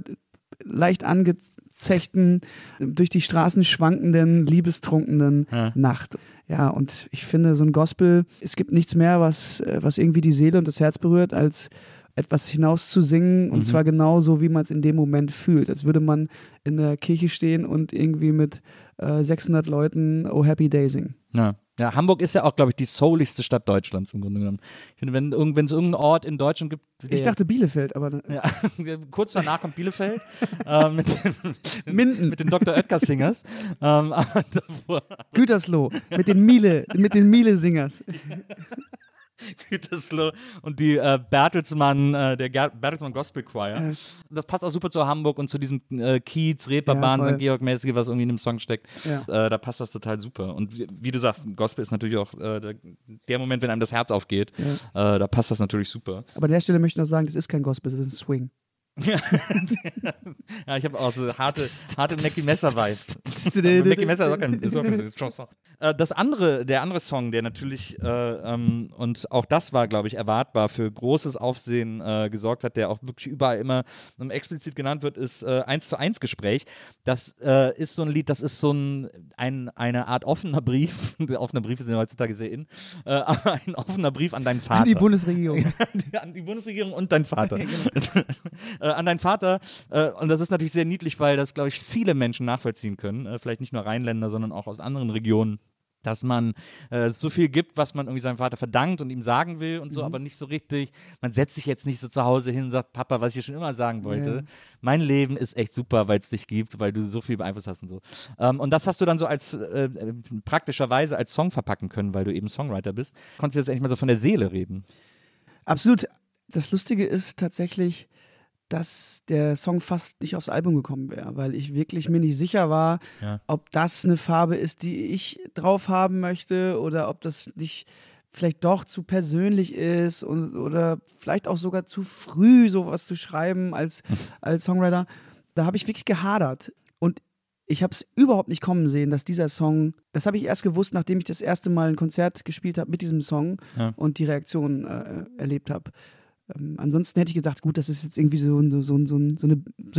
leicht angezechten, durch die Straßen schwankenden, liebestrunkenen Ja. Nacht. Ja, und ich finde, so ein Gospel, es gibt nichts mehr, was, äh, was irgendwie die Seele und das Herz berührt, als etwas hinaus zu singen und Mhm. zwar genau so, wie man es in dem Moment fühlt. Als würde man in der Kirche stehen und irgendwie mit äh, 600 Leuten Oh Happy Day singen. Ja. ja, Hamburg ist ja auch, glaube ich, die souligste Stadt Deutschlands im Grunde genommen. Ich finde, wenn es irgendeinen Ort in Deutschland gibt, Ich dachte Bielefeld, aber Ja, kurz danach kommt Bielefeld äh, mit, den, Minden, mit den Dr. Oetker Singers. ähm, Gütersloh, mit den Miele, mit den Miele-Singers. Gütersloh und die äh, Bertelsmann, äh, der Ger Bertelsmann Gospel Choir. Das passt auch super zu Hamburg und zu diesem äh, Kiez, Reeperbahn, Ja. St. Georg-mäßige, was irgendwie in dem Song steckt. Ja. Äh, da passt das total super. Und wie, wie du sagst, Gospel ist natürlich auch äh, der, der Moment, wenn einem das Herz aufgeht. Äh, da passt das natürlich super. Aber an der Stelle möchte ich noch sagen, das ist kein Gospel, das ist ein Swing. Ja, ich habe auch so harte, harte Mackie Messer Vibes. Mackie Messer ist auch kein, ist auch kein Chanson. Äh, das andere, der andere Song, der natürlich äh, ähm, und auch das war, glaube ich, erwartbar für großes Aufsehen äh, gesorgt hat, der auch wirklich überall immer ähm, explizit genannt wird, ist äh, 1 zu 1 Gespräch. Das äh, ist so ein Lied, das ist so ein, ein eine Art offener Brief. Offene Briefe sind ja heutzutage sehr in, äh, aber ein offener Brief an deinen Vater. Die Bundesregierung. An die Bundesregierung und dein Vater. Äh, an deinen Vater. Äh, und das ist natürlich sehr niedlich, weil das, glaube ich, viele Menschen nachvollziehen können. Äh, vielleicht nicht nur Rheinländer, sondern auch aus anderen Regionen. Dass man äh, so viel gibt, was man irgendwie seinem Vater verdankt und ihm sagen will und so, aber nicht so richtig. Man setzt sich jetzt nicht so zu Hause hin und sagt, Papa, was ich schon immer sagen wollte. Ja. Mein Leben ist echt super, weil es dich gibt, weil du so viel beeinflusst hast und so. Ähm, und das hast du dann so als äh, äh, praktischerweise als Song verpacken können, weil du eben Songwriter bist. Konntest du jetzt endlich mal so von der Seele reden. Absolut. Das Lustige ist tatsächlich, dass der Song fast nicht aufs Album gekommen wäre, weil ich wirklich mir nicht sicher war, Ja. ob das eine Farbe ist, die ich drauf haben möchte oder ob das nicht vielleicht doch zu persönlich ist und, oder vielleicht auch sogar zu früh sowas zu schreiben als, als Songwriter. Da habe ich wirklich gehadert. Und ich habe es überhaupt nicht kommen sehen, dass dieser Song, das habe ich erst gewusst, nachdem ich das erste Mal ein Konzert gespielt habe mit diesem Song Ja. und die Reaktion äh, erlebt habe. Ähm, ansonsten hätte ich gedacht, gut, das ist jetzt irgendwie so, so, so, so, eine, so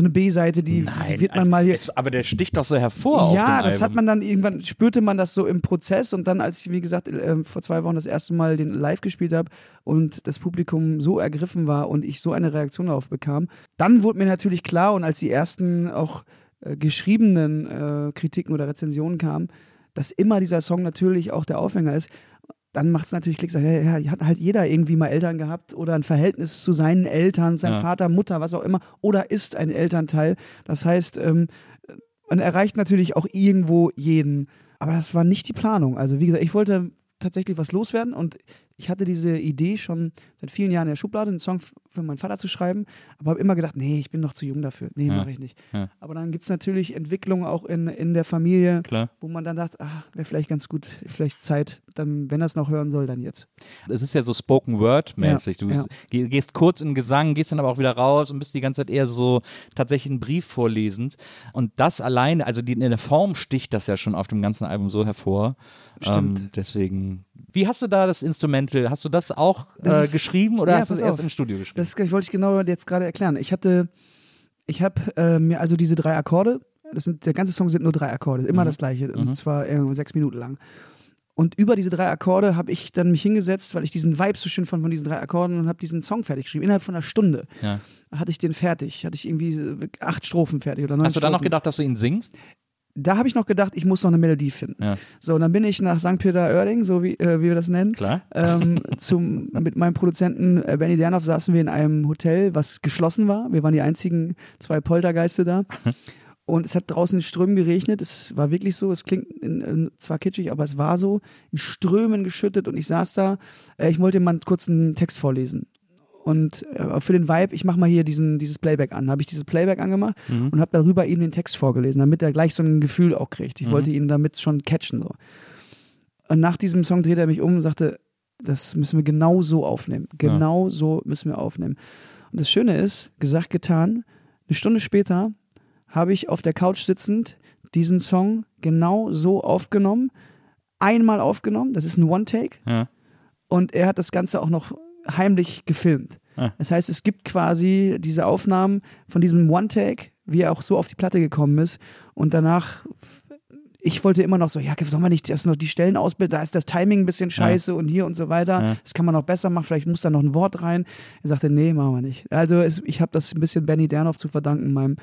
eine B-Seite, die, die wird man also mal hier. Es, aber der sticht doch so hervor. Ja, das hat Album. man dann irgendwann, spürte man das so im Prozess und dann, als ich, wie gesagt, äh, vor zwei Wochen das erste Mal den live gespielt habe und das Publikum so ergriffen war und ich so eine Reaktion darauf bekam, dann wurde mir natürlich klar und als die ersten auch äh, geschriebenen äh, Kritiken oder Rezensionen kamen, dass immer dieser Song natürlich auch der Aufhänger ist. Dann macht es natürlich Klick, sagt, ja, ja, hat halt jeder irgendwie mal Eltern gehabt oder ein Verhältnis zu seinen Eltern, seinem Ja. Vater, Mutter, was auch immer, oder ist ein Elternteil. Das heißt, ähm, man erreicht natürlich auch irgendwo jeden. Aber das war nicht die Planung. Also wie gesagt, ich wollte tatsächlich was loswerden und ich hatte diese Idee schon seit vielen Jahren in der Schublade, einen Song für meinen Vater zu schreiben, aber habe immer gedacht, nee, ich bin noch zu jung dafür. Nee, Ja. mache ich nicht. Ja. Aber dann gibt es natürlich Entwicklungen auch in, in der Familie, Klar. wo man dann dachte, ah, wäre vielleicht ganz gut, vielleicht Zeit, dann, wenn er es noch hören soll, dann jetzt. Es ist ja so Spoken Word mäßig. Du Ja, geh- gehst kurz in Gesang, gehst dann aber auch wieder raus und bist die ganze Zeit eher so tatsächlich einen Brief vorlesend. Und das alleine, also die, in der Form sticht das ja schon auf dem ganzen Album so hervor. Stimmt. Ähm, deswegen. Wie hast du da das Instrumental? Hast du das auch Das äh, ist- geschrieben oder Ja, hast du es erst im Studio geschrieben? Das wollte ich genau jetzt gerade erklären. Ich hatte, ich habe äh, mir also diese drei Akkorde, das sind, der ganze Song sind nur drei Akkorde, immer Mhm. das gleiche, Mhm. und zwar äh, sechs Minuten lang. Und über diese drei Akkorde habe ich dann mich hingesetzt, weil ich diesen Vibe so schön fand von diesen drei Akkorden und habe diesen Song fertig geschrieben. Innerhalb von einer Stunde Ja. hatte ich den fertig. Hatte ich irgendwie acht Strophen fertig oder neun Hast du dann noch gedacht, dass du ihn singst? Da habe ich noch gedacht, ich muss noch eine Melodie finden. Ja. So, und dann bin ich nach St. Peter-Oerding, so wie, äh, wie wir das nennen. Klar. Ähm, zum, mit meinem Produzenten äh, Benny Dernhoff saßen wir in einem Hotel, was geschlossen war. Wir waren die einzigen zwei Poltergeiste da. Und es hat draußen in Strömen geregnet. Es war wirklich so. Es klingt in, in, zwar kitschig, aber es war so. In Strömen geschüttet. Und ich saß da. Äh, ich wollte mal kurz einen Text vorlesen. Und äh, für den Vibe, ich mache mal hier diesen, dieses Playback an. Habe ich dieses Playback angemacht und habe darüber ihm den Text vorgelesen, damit er gleich so ein Gefühl auch kriegt. Ich wollte ihn damit schon catchen. So. Und nach diesem Song drehte er mich um und sagte, das müssen wir genau so aufnehmen. Genau so müssen wir aufnehmen. Und das Schöne ist, gesagt, getan, eine Stunde später habe ich auf der Couch sitzend diesen Song genau so aufgenommen, einmal aufgenommen, das ist ein One-Take Ja. und er hat das Ganze auch noch heimlich gefilmt. Ah. Das heißt, es gibt quasi diese Aufnahmen von diesem One-Take, wie er auch so auf die Platte gekommen ist und danach ich wollte immer noch so, ja, soll man nicht erst noch die Stellen ausbilden, da ist das Timing ein bisschen scheiße und hier und so weiter. Ja. Das kann man noch besser machen, vielleicht muss da noch ein Wort rein. Er sagte, nee, machen wir nicht. Also es, ich habe das ein bisschen Benny Dernhoff zu verdanken, meinem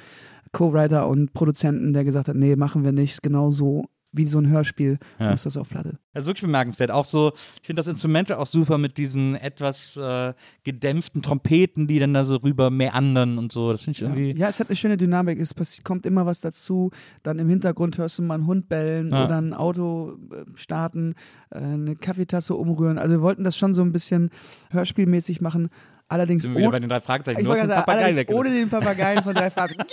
Co-Writer und Produzenten, der gesagt hat, nee, machen wir nicht, Ist genau so wie so ein Hörspiel Ja. muss das auf Platte. Das ist wirklich bemerkenswert. Auch so, ich finde das Instrumental auch super mit diesen etwas äh, gedämpften Trompeten, die dann da so rüber meandern und so. Das finde ich irgendwie. Ja, es hat eine schöne Dynamik. Es kommt immer was dazu. Dann im Hintergrund hörst du mal einen Hund bellen Ja. oder ein Auto äh, starten, äh, eine Kaffeetasse umrühren. Also wir wollten das schon so ein bisschen hörspielmäßig machen. Allerdings Sind wir wieder bei ohne, den drei Fragezeichen. ich Du hast den sagen, Papagei allerdings weggelassen. ohne den Papageien von drei Fragen.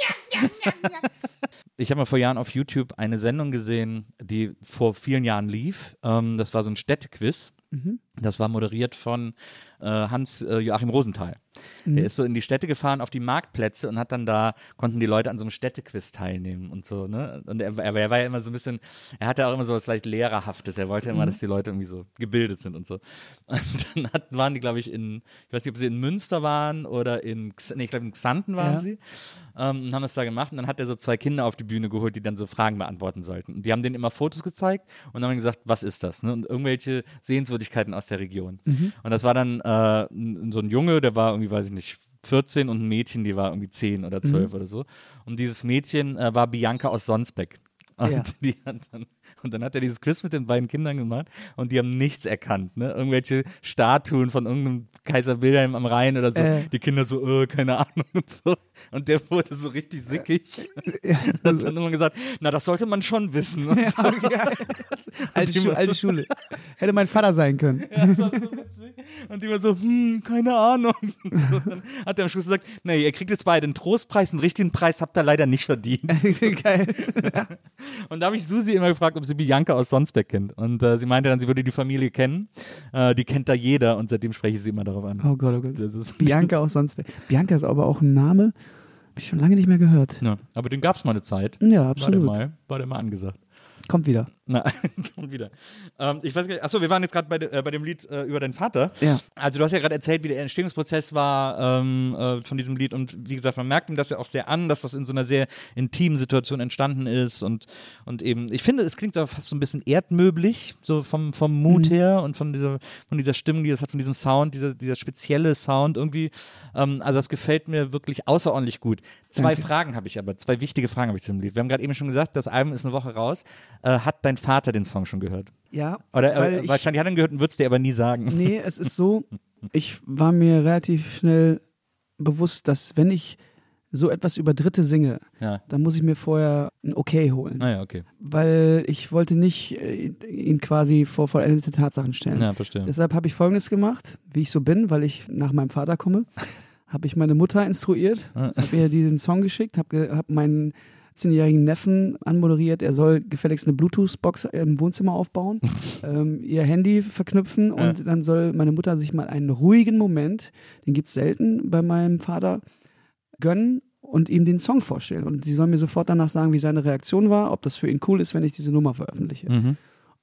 Ich habe mal vor Jahren auf YouTube eine Sendung gesehen, die vor vielen Jahren lief. Ähm, das war so ein Städtequiz. Mhm. Das war moderiert von äh, Hans-Joachim Rosenthal. Mhm. Der ist so in die Städte gefahren, auf die Marktplätze und hat dann da, konnten die Leute an so einem Städtequiz teilnehmen und so, ne? Und er, er, war ja immer so ein bisschen, er hatte auch immer so was leicht Lehrerhaftes. Er wollte ja immer, dass die Leute irgendwie so gebildet sind und so. Und dann hatten, waren die, glaube ich, in, ich weiß nicht, ob sie in Münster waren oder in, nee, ich glaube in Xanten waren Ja. sie ähm, und haben das da gemacht. Und dann hat er so zwei Kinder auf die Bühne geholt, die dann so Fragen beantworten sollten. Und die haben denen immer Fotos gezeigt und haben gesagt, was ist das? Ne? Und irgendwelche Sehenswürdigkeiten aus der Region. Und das war dann äh, so ein Junge, der war irgendwie, weiß ich nicht, 14 und ein Mädchen, die war irgendwie 10 oder 12 oder so. Und dieses Mädchen äh, war Bianca aus Sonsbeck. Und, Ja. die hat dann, und dann hat er dieses Quiz mit den beiden Kindern gemacht und die haben nichts erkannt. Ne? Irgendwelche Statuen von irgendeinem Kaiser Wilhelm am Rhein oder so. Äh. Die Kinder so, äh, keine Ahnung und so. Und der wurde so richtig sickig. und hat dann immer gesagt, na, das sollte man schon wissen. Und so. alte, die Schu alte Schule. Hätte mein Vater sein können. Ja, das war so witzig. Und die war so, hm, keine Ahnung. Und so, dann hat er am Schluss gesagt, nee, ihr kriegt jetzt beide einen Trostpreis, einen richtigen Preis habt ihr leider nicht verdient. Geil. Und da habe ich Susi immer gefragt, ob sie Bianca aus Sonsbeck kennt. Und äh, sie meinte dann, sie würde die Familie kennen. Äh, die kennt da jeder und seitdem spreche ich sie immer darauf an. Oh Gott, oh Gott. Bianca aus sonst. Bianca ist aber auch ein Name, habe ich schon lange nicht mehr gehört. Ja, aber den gab es mal eine Zeit. Ja, War der absolut. mal, war der mal angesagt. Kommt wieder. Na, kommt wieder. Ähm, ich weiß gar nicht, achso, wir waren jetzt gerade bei, de, äh, bei dem Lied äh, über deinen Vater. Ja. Also du hast ja gerade erzählt, wie der Entstehungsprozess war ähm, äh, von diesem Lied und wie gesagt, man merkt ihm das ja auch sehr an, dass das in so einer sehr intimen Situation entstanden ist und, und eben, ich finde, es klingt so fast so ein bisschen erdmöblich, so vom, vom Mut her und von dieser, von dieser Stimme, die es hat, von diesem Sound, dieser, dieser spezielle Sound irgendwie. Ähm, also das gefällt mir wirklich außerordentlich gut. Zwei Danke. Fragen habe ich aber, zwei wichtige Fragen habe ich zu dem Lied. Wir haben gerade eben schon gesagt, das Album ist eine Woche raus. Äh, hat dein Vater den Song schon gehört? Ja. Oder äh, ich- wahrscheinlich hat er ihn gehört und würdest dir aber nie sagen. Nee, es ist so, ich war mir relativ schnell bewusst, dass wenn ich so etwas über Dritte singe, Ja. dann muss ich mir vorher ein Okay holen. Naja, okay. Weil ich wollte nicht äh, ihn quasi vor vollendete Tatsachen stellen. Ja, verstehe. Deshalb habe ich folgendes gemacht, wie ich so bin, weil ich nach meinem Vater komme, habe ich meine Mutter instruiert, habe ihr diesen Song geschickt, habe ge hab meinen 17-jährigen Neffen anmoderiert, er soll gefälligst eine Bluetooth-Box im Wohnzimmer aufbauen, ähm, ihr Handy verknüpfen und dann soll meine Mutter sich mal einen ruhigen Moment, den gibt es selten bei meinem Vater, gönnen und ihm den Song vorstellen. Und sie soll mir sofort danach sagen, wie seine Reaktion war, ob das für ihn cool ist, wenn ich diese Nummer veröffentliche. Mhm.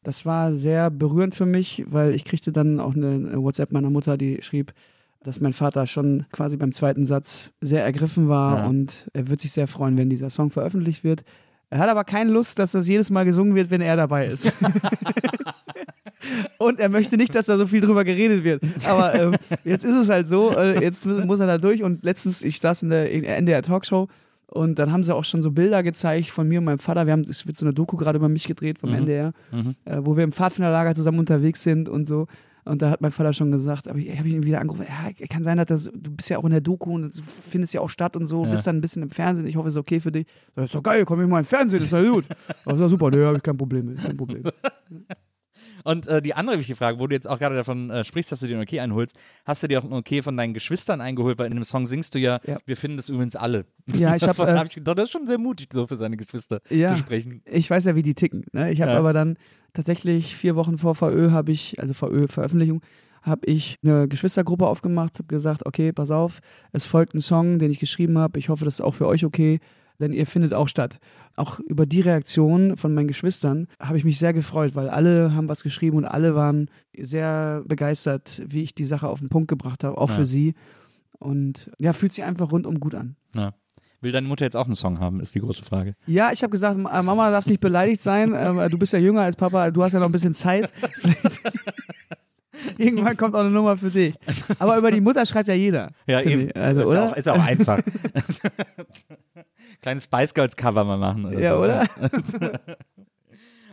Das war sehr berührend für mich, weil ich kriegte dann auch eine WhatsApp meiner Mutter, die schrieb, dass mein Vater schon quasi beim zweiten Satz sehr ergriffen war Ja. und er wird sich sehr freuen, wenn dieser Song veröffentlicht wird. Er hat aber keine Lust, dass das jedes Mal gesungen wird, wenn er dabei ist. Und er möchte nicht, dass da so viel drüber geredet wird. Aber ähm, jetzt ist es halt so, äh, jetzt mu- muss er da durch. Und letztens, ich saß in der NDR Talkshow und dann haben sie auch schon so Bilder gezeigt von mir und meinem Vater. Wir haben, es wird so eine Doku gerade über mich gedreht vom NDR, äh, wo wir im Pfadfinderlager zusammen unterwegs sind und so. Und da hat mein Vater schon gesagt, aber ich habe ihn wieder angerufen, ja, kann sein, dass das, du bist ja auch in der Doku und du findest ja auch statt und so, Ja. bist dann ein bisschen im Fernsehen, ich hoffe, es ist okay für dich. Das ist doch geil, komm ich mal im Fernsehen, ist doch gut. Das ist doch super, ne, habe ich kein Problem mit, kein Problem. Und äh, die andere wichtige Frage, wo du jetzt auch gerade davon äh, sprichst, dass du dir ein Okay einholst, hast du dir auch ein Okay von deinen Geschwistern eingeholt? Weil in dem Song singst du ja, Ja. wir finden das übrigens alle. Ja, ich habe äh, hab ich gedacht, das ist schon sehr mutig, so für seine Geschwister Ja. zu sprechen. ich weiß ja, wie die ticken. Ne? Ich habe Ja. aber dann tatsächlich vier Wochen vor VÖ habe ich, also VÖ-Veröffentlichung, habe ich eine Geschwistergruppe aufgemacht, habe gesagt, okay, pass auf, es folgt ein Song, den ich geschrieben habe. Ich hoffe, das ist auch für euch okay, denn ihr findet auch statt. Auch über die Reaktion von meinen Geschwistern habe ich mich sehr gefreut, weil alle haben was geschrieben und alle waren sehr begeistert, wie ich die Sache auf den Punkt gebracht habe, auch Ja. für sie. Und ja, fühlt sich einfach rundum gut an. Ja. Will deine Mutter jetzt auch einen Song haben, ist die große Frage. Ja, ich habe gesagt, Ma- Mama darf nicht beleidigt sein. Ähm, du bist ja jünger als Papa, du hast ja noch ein bisschen Zeit. Irgendwann kommt auch eine Nummer für dich. Aber über die Mutter schreibt ja jeder. Ja, eben. Also, ist, oder? Auch, ist auch einfach. Kleines Spice Girls Cover mal machen. Oder Ja, so. oder?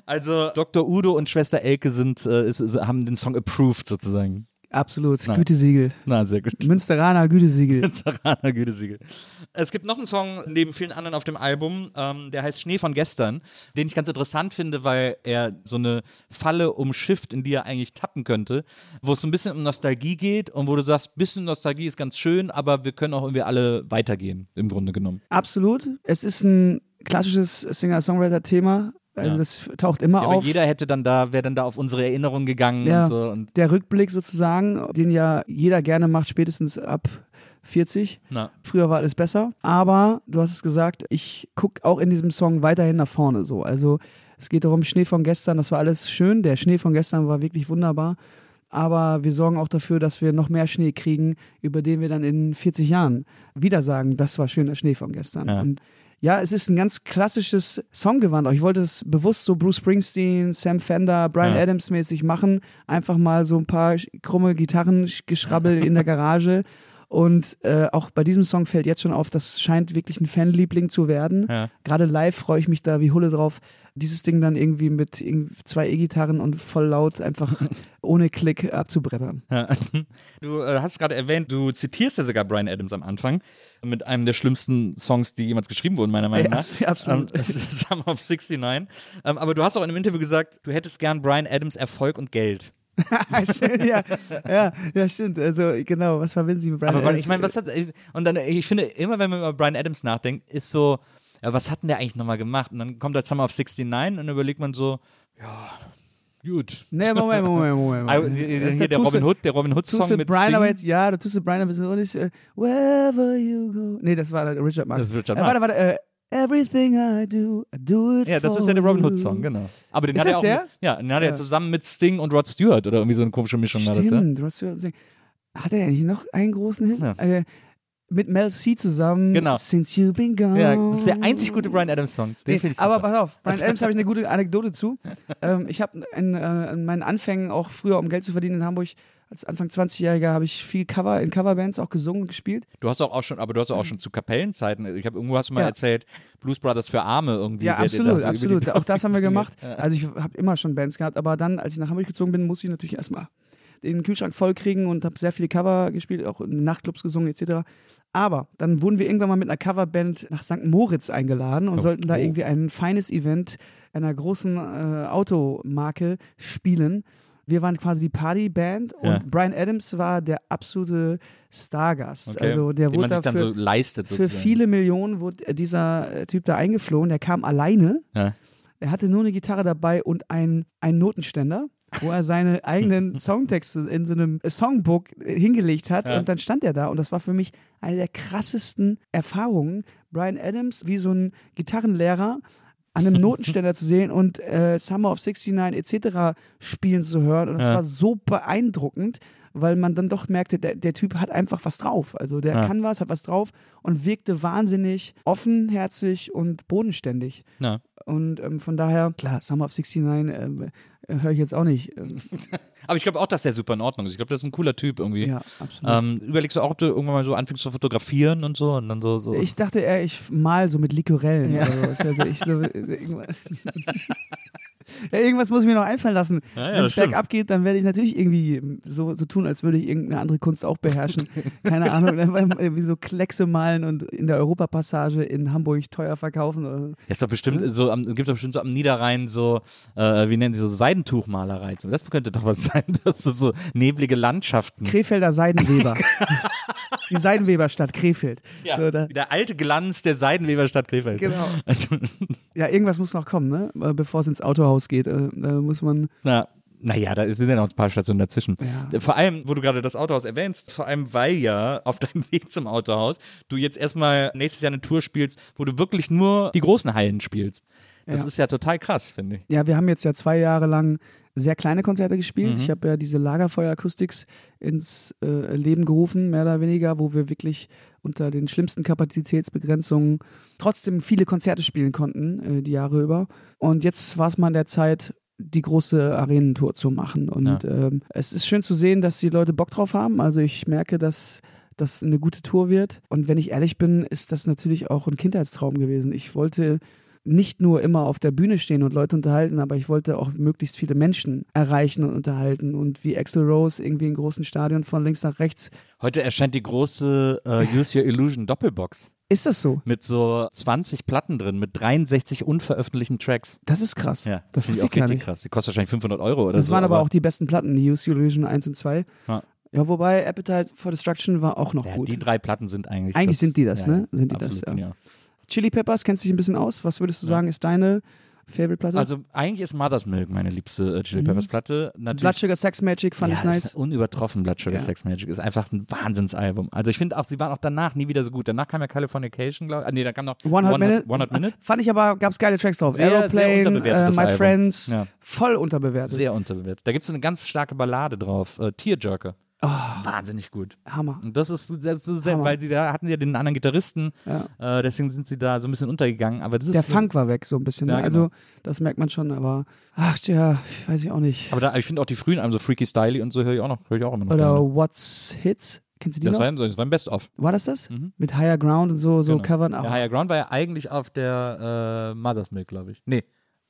Also Dr. Udo und Schwester Elke sind, äh, ist, haben den Song approved sozusagen. Absolut. Nein. Gütesiegel. Na, sehr gut. Münsteraner Gütesiegel. Zaraner Gütesiegel. Es gibt noch einen Song neben vielen anderen auf dem Album, ähm, der heißt Schnee von gestern, den ich ganz interessant finde, weil er so eine Falle umschifft, in die er eigentlich tappen könnte, wo es so ein bisschen um Nostalgie geht und wo du sagst, bisschen Nostalgie ist ganz schön, aber wir können auch irgendwie alle weitergehen, im Grunde genommen. Absolut. Es ist ein klassisches Singer-Songwriter-Thema. Also Ja. das taucht immer Ja, aber auf. jeder hätte dann da, wäre dann da auf unsere Erinnerungen gegangen Ja. und so. Und, Der Rückblick sozusagen, den ja jeder gerne macht, spätestens ab 40. na, Früher war alles besser. Aber du hast es gesagt, ich gucke auch in diesem Song weiterhin nach vorne so. Also es geht darum, Schnee von gestern, das war alles schön. Der Schnee von gestern war wirklich wunderbar. Aber wir sorgen auch dafür, dass wir noch mehr Schnee kriegen, über den wir dann in 40 Jahren wieder sagen, das war schöner Schnee von gestern. Ja. Und ja, es ist ein ganz klassisches Songgewand. Ich wollte es bewusst so Bruce Springsteen, Sam Fender, Brian Ja. Adams mäßig machen. Einfach mal so ein paar krumme Gitarrengeschrabbel in der Garage. Und äh, auch bei diesem Song fällt jetzt schon auf, das scheint wirklich ein Fanliebling zu werden. ja. Gerade live freue ich mich da wie Hulle drauf, dieses Ding dann irgendwie mit zwei E-Gitarren und voll laut einfach ohne Klick abzubrettern. Ja. Du äh, hast gerade erwähnt, du zitierst ja sogar Brian Adams am Anfang mit einem der schlimmsten Songs, die jemals geschrieben wurden, meiner Meinung Ja, nach. abs- absolut. Ähm, Summer of 69. Ähm, aber du hast auch in einem Interview gesagt, du hättest gern Brian Adams Erfolg und Geld. Ja, ja, ja, stimmt. Also genau, was verbinden Sie mit Brian Aber Adams? ich meine, was hat. Und dann, ich finde, immer wenn man über Brian Adams nachdenkt, ist so, ja, was hat denn der eigentlich nochmal gemacht? Und dann kommt der Summer of 69 und dann überlegt man so, ja, gut. Nee, Moment, Moment, Moment. Ah, Moment. Hier, Das- hier der tust Robin Hood, der Robin Hood Song mit Brian Sting. aber jetzt, ja, da tust du Brian ein bisschen und ich, äh, wherever you go. Nee, das war der Richard Marx. Das ist Richard äh, Warte, Marx. warte, äh, everything I do, I do it Ja, das for ist ja der Robin Hood. Song, genau. Aber den Ist hat er das auch, der? Ja, den hat er Ja. zusammen mit Sting und Rod Stewart oder irgendwie so eine komische Mischung war das, ja? Stimmt, hast ja gesagt, hat er eigentlich noch einen großen Hit? Ja. Äh, mit Mel C zusammen. Genau. Since you've been gone. Ja, das ist der einzig gute Brian Adams Song. Den finde ich aber super. pass auf, Brian Adams habe ich eine gute Anekdote zu. ähm, ich habe in, äh, in meinen Anfängen auch früher, um Geld zu verdienen in Hamburg, als Anfang 20-Jähriger habe ich viel Cover in Coverbands auch gesungen und gespielt. Du hast auch, auch schon, aber du hast auch schon zu Kapellenzeiten, ich habe irgendwo hast du mal Ja. erzählt, Blues Brothers für Arme irgendwie. Ja, absolut, das absolut. Auch das haben wir gemacht. Also ich habe immer schon Bands gehabt, aber dann, als ich nach Hamburg gezogen bin, musste ich natürlich erstmal den Kühlschrank voll kriegen und habe sehr viele Cover gespielt, auch in Nachtclubs gesungen etc. Aber dann wurden wir irgendwann mal mit einer Coverband nach St. Moritz eingeladen und Oh, sollten da oh. irgendwie ein feines Event einer großen äh, Automarke spielen. Wir waren quasi die Partyband und Ja. Brian Adams war der absolute Stargast. Okay. Also der Den man wurde sich dann dafür, so leistet für sozusagen. viele Millionen wurde dieser äh, Typ da eingeflogen. Der kam alleine. Ja. Er hatte nur eine Gitarre dabei und ein, einen Notenständer, wo er seine eigenen Songtexte in so einem Songbook äh, hingelegt hat. Ja. Und dann stand er da. Und das war für mich eine der krassesten Erfahrungen, Brian Adams wie so ein Gitarrenlehrer an einem Notenständer zu sehen und äh, Summer of 69 etc. spielen zu hören. Und das Ja. war so beeindruckend, weil man dann doch merkte, der, der Typ hat einfach was drauf. Also der Ja. kann was, hat was drauf und wirkte wahnsinnig offenherzig und bodenständig. Ja. Und ähm, von daher, klar, Summer of 69 ähm, äh, höre ich jetzt auch nicht. äh, Aber ich glaube auch, dass der super in Ordnung ist. Ich glaube, das ist ein cooler Typ irgendwie. Ja, absolut. Ähm, überlegst du auch, ob du irgendwann mal so anfängst zu fotografieren und so und dann so. so. Ich dachte eher, ich mal so mit Likorellen. oder sowas. Also ich, so, irgendwas, ja, irgendwas muss ich mir noch einfallen lassen. Ja, ja, Wenn es bergab geht, dann werde ich natürlich irgendwie so, so tun, als würde ich irgendeine andere Kunst auch beherrschen. Keine Ahnung, irgendwie so Kleckse malen und in der Europapassage in Hamburg teuer verkaufen. Oder so. Ist doch bestimmt so, am, gibt doch bestimmt so am Niederrhein so, äh, wie nennen sie so Seidentuchmalerei. Das könnte doch was sein, das sind so neblige Landschaften. Krefelder Seidenweber. Die Seidenweberstadt Krefeld. Ja, So, der alte Glanz der Seidenweberstadt Krefeld. Genau. Also, ja, irgendwas muss noch kommen, ne? Äh, bevor es ins Autohaus geht. Äh, Da muss man. na, naja, da sind ja noch ein paar Stationen dazwischen. Ja. Vor allem, wo du gerade das Autohaus erwähnst, vor allem, weil ja auf deinem Weg zum Autohaus du jetzt erstmal nächstes Jahr eine Tour spielst, wo du wirklich nur die großen Hallen spielst. Das Ja. ist ja total krass, finde ich. Ja, wir haben jetzt ja zwei Jahre lang sehr kleine Konzerte gespielt. Mhm. Ich habe ja diese Lagerfeuer-Acoustics ins äh, Leben gerufen, mehr oder weniger, wo wir wirklich unter den schlimmsten Kapazitätsbegrenzungen trotzdem viele Konzerte spielen konnten, äh, die Jahre über. Und jetzt war es mal an der Zeit, die große Arenentour zu machen. Und ähm, es ist schön zu sehen, dass die Leute Bock drauf haben. Also ich merke, dass das eine gute Tour wird. Und wenn ich ehrlich bin, ist das natürlich auch ein Kindheitstraum gewesen. Ich wollte nicht nur immer auf der Bühne stehen und Leute unterhalten, aber ich wollte auch möglichst viele Menschen erreichen und unterhalten und wie Axel Rose irgendwie in großen Stadion von links nach rechts. Heute erscheint die große äh, Use Your Illusion Doppelbox Ist das so? mit so 20 Platten drin, mit 63 unveröffentlichten Tracks. Das ist krass. Ja, das ich gar richtig krass. Die kostet wahrscheinlich 500 Euro oder Das so. waren aber auch die besten Platten, die Use Your Illusion 1 und 2. Ja. Ja, wobei Appetite for Destruction war auch noch ja, gut. die drei Platten sind eigentlich. Eigentlich sind die das, ja, ne? Sind die das, ja. Chili Peppers, kennst du dich ein bisschen aus? Was würdest du sagen, ist deine Favorite-Platte? Also eigentlich ist Mother's Milk meine liebste äh, Chili Mhm. Peppers Platte. Natürlich. Blood Sugar Sex Magic fand ja, ich nice. Ist unübertroffen Blood Sugar Ja. Sex Magic ist einfach ein Wahnsinnsalbum. Also ich finde auch, sie waren auch danach nie wieder so gut. Danach kam ja Californication, glaube ich. Ah, nee, da kam noch One Hot Minute. One Hot Minute. Fand ich aber, gab es geile Tracks drauf. Sehr, sehr Aeroplane, unterbewertetes äh, My Album. Friends, Ja. voll unterbewertet. Sehr unterbewertet. Da gibt es eine ganz starke Ballade drauf. Äh, Tearjerker. Oh, Das ist wahnsinnig gut. Hammer. Und das ist, das ist sehr, Hammer. weil sie da hatten ja den anderen Gitarristen, Ja. äh, deswegen sind sie da so ein bisschen untergegangen. Aber das ist Der Funk war weg so ein bisschen. Ja, ne? genau. Also, das merkt man schon, aber ach ja, weiß ich auch nicht. Aber da, ich finde auch die frühen, also Freaky Styly und so höre ich auch noch, höre ich auch immer noch. Oder gerne. What's Hits? Kennst du die das, noch? war, das war ein Best-of. War das das? Mhm. Mit Higher Ground und so, so Genau. covern. Ah, Higher Ground war ja eigentlich auf der äh, Mother's Milk, glaube ich. Nee,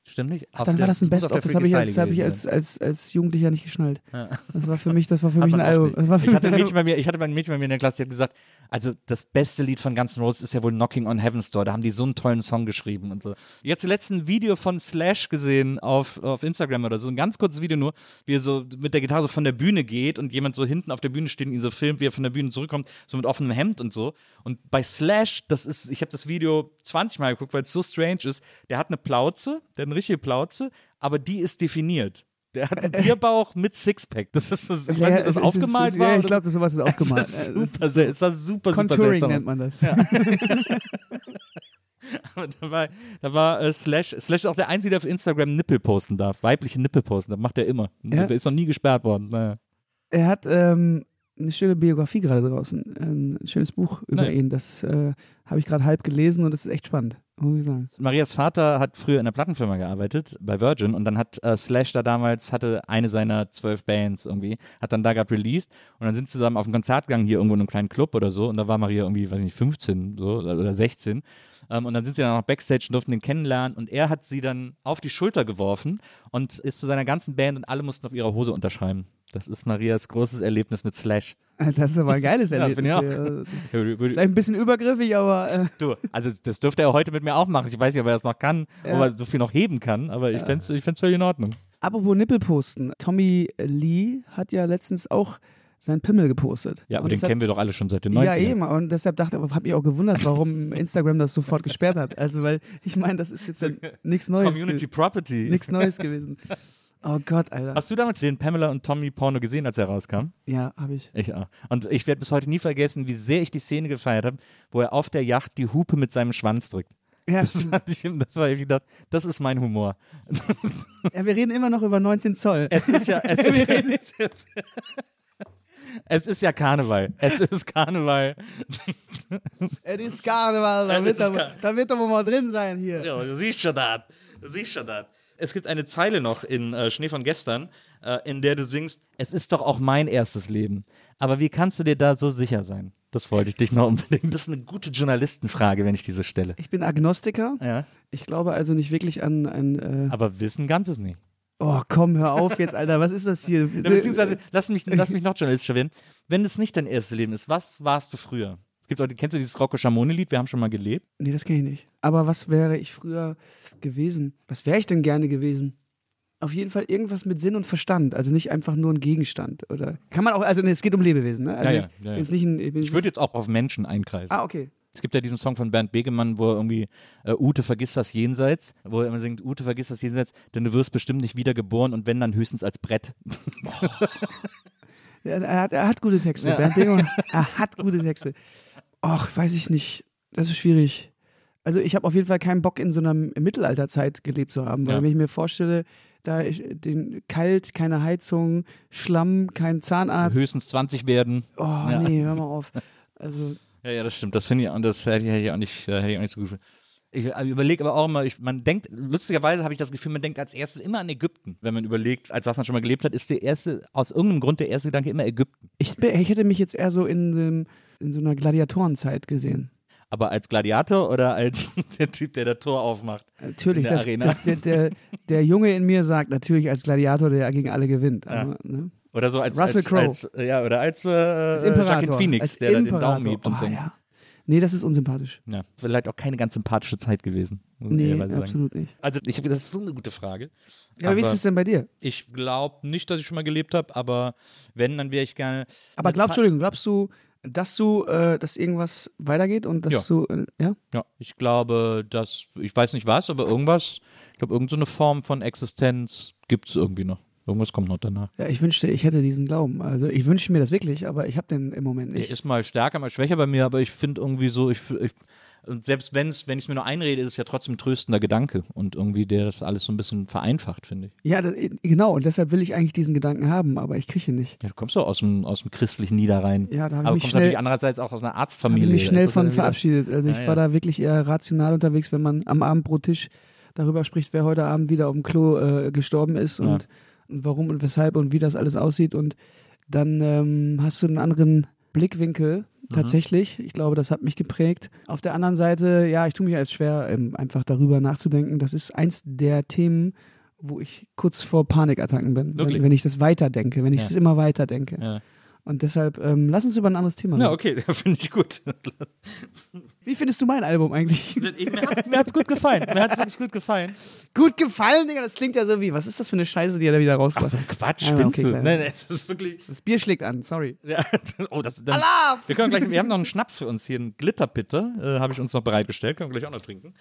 stimmt nicht. Ach, dann war das ein Best-of. Das habe ich, als, hab ich als, als, als Jugendlicher nicht geschnallt. Ja. Das war für mich, das war für mich ein Album. Ich hatte, ein. Mädchen bei mir, ich hatte ein Mädchen bei mir in der Klasse, die hat gesagt, also das beste Lied von Guns N' Roses ist ja wohl Knocking on Heaven's Door. Da haben die so einen tollen Song geschrieben und so. Ich habe zuletzt ein Video von Slash gesehen auf, auf Instagram oder so, ein ganz kurzes Video nur, wie er so mit der Gitarre so von der Bühne geht und jemand so hinten auf der Bühne steht und ihn so filmt, wie er von der Bühne zurückkommt, so mit offenem Hemd und so. Und bei Slash, das ist, ich habe das Video 20 Mal geguckt, weil es so strange ist. Der hat eine Plauze, der hat eine richtige Plauze, aber die ist definiert. Der hat einen Bierbauch mit Sixpack. Das ist so, ich weiß nicht, ob Ja, das ist- aufgemalt es ist, war. Ja, ich glaube, sowas ist aufgemalt. das ist Äh, super, sehr, ist das super, super Contouring seltsam. nennt man das. Aber da war, da war äh, Slash, Slash ist auch der Einzige, der auf Instagram Nippel posten darf. Weibliche Nippel posten, das macht er immer. Ja. Der ist noch nie gesperrt worden. Naja. Er hat ähm, eine schöne Biografie gerade draußen. Ein schönes Buch über Nein. ihn. Das äh, habe ich gerade halb gelesen und das ist echt spannend. Marias Vater hat früher in einer Plattenfirma gearbeitet, bei Virgin, und dann hat äh, Slash da damals, hatte eine seiner zwölf Bands irgendwie, hat dann da gehabt released und dann sind sie zusammen auf ein Konzert gegangen, hier irgendwo in einem kleinen Club oder so, und da war Maria irgendwie, weiß nicht, 15 so, oder oder 16. Ähm, und dann sind sie dann noch Backstage und durften den kennenlernen und er hat sie dann auf die Schulter geworfen und ist zu seiner ganzen Band und alle mussten auf ihrer Hose unterschreiben. Das ist Marias großes Erlebnis mit Slash. Das ist aber ein geiles Ja, Erlebnis. ich auch. Würde- Vielleicht ein bisschen übergriffig, aber äh, Du, also das dürfte er heute mit mir auch machen. Ich weiß nicht, ob er das noch kann, Ja. ob er so viel noch heben kann, aber ich fände es ich völlig in Ordnung. apropos Nippelposten. Tommy Lee hat ja letztens auch seinen Pimmel gepostet. Ja, aber Und den deshalb- kennen wir doch alle schon seit den 90ern. Ja, eben. Und deshalb dachte ich, habe mich auch gewundert, warum Instagram das sofort gesperrt hat. Also, weil ich meine, das ist jetzt ja nichts Neues. Community Property. Nichts Neues gewesen. Oh Gott, Alter. Hast du damals den Pamela und Tommy Porno gesehen, als er rauskam? Ja, habe ich. Ich auch. Und ich werde bis heute nie vergessen, wie sehr ich die Szene gefeiert habe, wo er auf der Yacht die Hupe mit seinem Schwanz drückt. Ja, Das, fand ich, das war ich gedacht, das ist mein Humor. ja, wir reden immer noch über 19 Zoll. Es ist ja, es ist, ist, es ist ja Karneval. Es ist Karneval. Es ist Karneval, da wird, da doch wohl mal drin sein hier. Ja, du siehst schon das. Du siehst schon das. Es gibt eine Zeile noch in äh, Schnee von gestern, äh, in der du singst, es ist doch auch mein erstes Leben. Aber wie kannst du dir da so sicher sein? Das wollte ich dich noch unbedingt. Das ist eine gute Journalistenfrage, wenn ich diese stelle. Ich bin Agnostiker. Ja. Ich glaube also nicht wirklich an ein. Äh Aber wissen Ganzes nicht. oh, komm, hör auf jetzt, Alter. Was ist das hier? Beziehungsweise, lass mich, lass mich noch journalistischer werden. Wenn es nicht dein erstes Leben ist, was warst du früher? Es gibt auch, kennst du dieses Rocco Schamoni-Lied? Wir haben schon mal gelebt. Nee, das kenne ich nicht. Aber was wäre ich früher gewesen? Was wäre ich denn gerne gewesen? Auf jeden Fall irgendwas mit Sinn und Verstand. Also nicht einfach nur ein Gegenstand. Oder kann man auch, also nee, es geht um Lebewesen, ne? Also Ja, ja, ich ja, ja. Nicht ein, ich Ich würde jetzt auch auf Menschen einkreisen. Ah, okay. Es gibt ja diesen Song von Bernd Begemann, wo er irgendwie äh, Ute vergisst das Jenseits, wo er immer singt, Ute vergisst das Jenseits, denn du wirst bestimmt nicht wiedergeboren und wenn dann höchstens als Brett. Er, hat, er hat gute Texte. Ja. Bernd Begemann, er hat gute Texte. Och, weiß ich nicht. Das ist schwierig. Also ich habe auf jeden Fall keinen Bock in so einer Mittelalterzeit gelebt zu haben, weil Ja. wenn ich mir vorstelle, da ich den kalt, keine Heizung, Schlamm, kein Zahnarzt. höchstens 20 werden. Oh Ja. nee, hör mal auf. Also Ja, ja, das stimmt. Das finde ich, und das hätte ich, hätte ich auch nicht, äh, hätte ich auch nicht so gut. Ich überlege aber auch immer, ich, man denkt, lustigerweise habe ich das Gefühl, man denkt als erstes immer an Ägypten. Wenn man überlegt, als was man schon mal gelebt hat, ist der erste, aus irgendeinem Grund der erste Gedanke immer Ägypten. ich, ich hätte mich jetzt eher so in, in so einer Gladiatorenzeit gesehen. Aber als Gladiator oder als der Typ, der das Tor aufmacht? Natürlich, das, das, der, der, der Junge in mir sagt natürlich als Gladiator, der gegen alle gewinnt. Ja. Aber, ne? Oder so als, Russell Crowe. äh, ja, oder als, äh, Als äh, Imperator. Phoenix, als der da den Imperator. Daumen hebt und oh, singt. ja. Nee, das ist unsympathisch. Ja, vielleicht auch keine ganz sympathische Zeit gewesen. Muss man Nee, ehrlicherweise sagen. absolut nicht. Also, ich, das ist so eine gute Frage. Ja, aber wie ist es denn bei dir? Ich glaube nicht, dass ich schon mal gelebt habe, aber wenn, dann wäre ich gerne. Aber glaub, Entschuldigung, glaubst du, dass du, äh, dass irgendwas weitergeht und dass Ja. du, äh, ja? Ja, ich glaube, dass, ich weiß nicht was, aber irgendwas, ich glaube, irgendeine Form von Existenz gibt es irgendwie noch. Irgendwas kommt noch danach. Ja, ich wünschte, ich hätte diesen Glauben. Also ich wünsche mir das wirklich, aber ich habe den im Moment Der nicht. ist mal stärker, mal schwächer bei mir, aber ich finde irgendwie so, ich, ich und selbst wenn's, wenn ich es mir nur einrede, ist es ja trotzdem ein tröstender Gedanke und irgendwie der das alles so ein bisschen vereinfacht, finde ich. Ja, das, genau, und deshalb will ich eigentlich diesen Gedanken haben, aber ich kriege ihn nicht. Ja, du kommst doch aus dem, aus dem christlichen Niederrhein. Ja, da habe aber ich mich kommst schnell, natürlich andererseits auch aus einer hab Arztfamilie. ich mich schnell ja von verabschiedet. Also ich Ja, war ja. da wirklich eher rational unterwegs, wenn man am Abendbrottisch darüber spricht, wer heute Abend wieder auf dem Klo äh, gestorben ist Ja. und, und warum und weshalb und wie das alles aussieht. Und dann ähm, hast du einen anderen Blickwinkel Mhm. tatsächlich. Ich glaube, das hat mich geprägt. Auf der anderen Seite, ja, ich tue mich jetzt schwer, ähm, einfach darüber nachzudenken. Das ist eins der Themen, wo ich kurz vor Panikattacken bin, wenn, wenn ich das weiterdenke, wenn ich Ja. es immer weiterdenke. Ja. Und deshalb, ähm, lass uns über ein anderes Thema Ja, reden. okay, finde ich gut. Wie findest du mein Album eigentlich? mir hat es gut gefallen. Mir hat es wirklich gut gefallen. Gut gefallen, Digga. Das klingt ja so wie, was ist das für eine Scheiße, die er da wieder rausmacht? Ach so, Quatsch, Ja, spinnst okay, du? Nein, nein, es ist wirklich. Das Bier schlägt an, sorry. Ja, oh, das, dann, Allah! wir können gleich, wir haben noch einen Schnaps für uns hier, einen Glitterbitter, äh, habe ich uns noch bereitgestellt, können wir gleich auch noch trinken.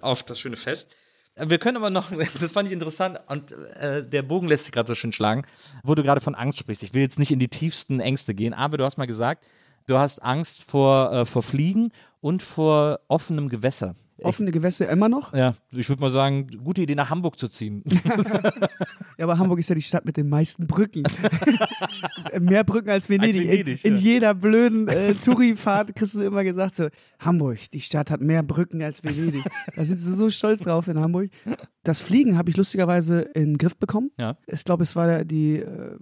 Auf das schöne Fest. Wir können aber noch, das fand ich interessant und äh, der Bogen lässt sich gerade so schön schlagen, wo du gerade von Angst sprichst. Ich will jetzt nicht in die tiefsten Ängste gehen, aber du hast mal gesagt, du hast Angst vor, äh, vor Fliegen und vor offenem Gewässer. Offene Gewässer immer noch? Ja, ich würde mal sagen, gute Idee nach Hamburg zu ziehen. Ja, aber Hamburg ist ja die Stadt mit den meisten Brücken. Mehr Brücken als Venedig. Venedig, in, in ja. jeder blöden äh, Touri-Fahrt kriegst du immer gesagt so, Hamburg, die Stadt hat mehr Brücken als Venedig. Da sind sie so stolz drauf in Hamburg. Das Fliegen habe ich lustigerweise in den Griff bekommen. Ja. Ich glaube, es war die äh,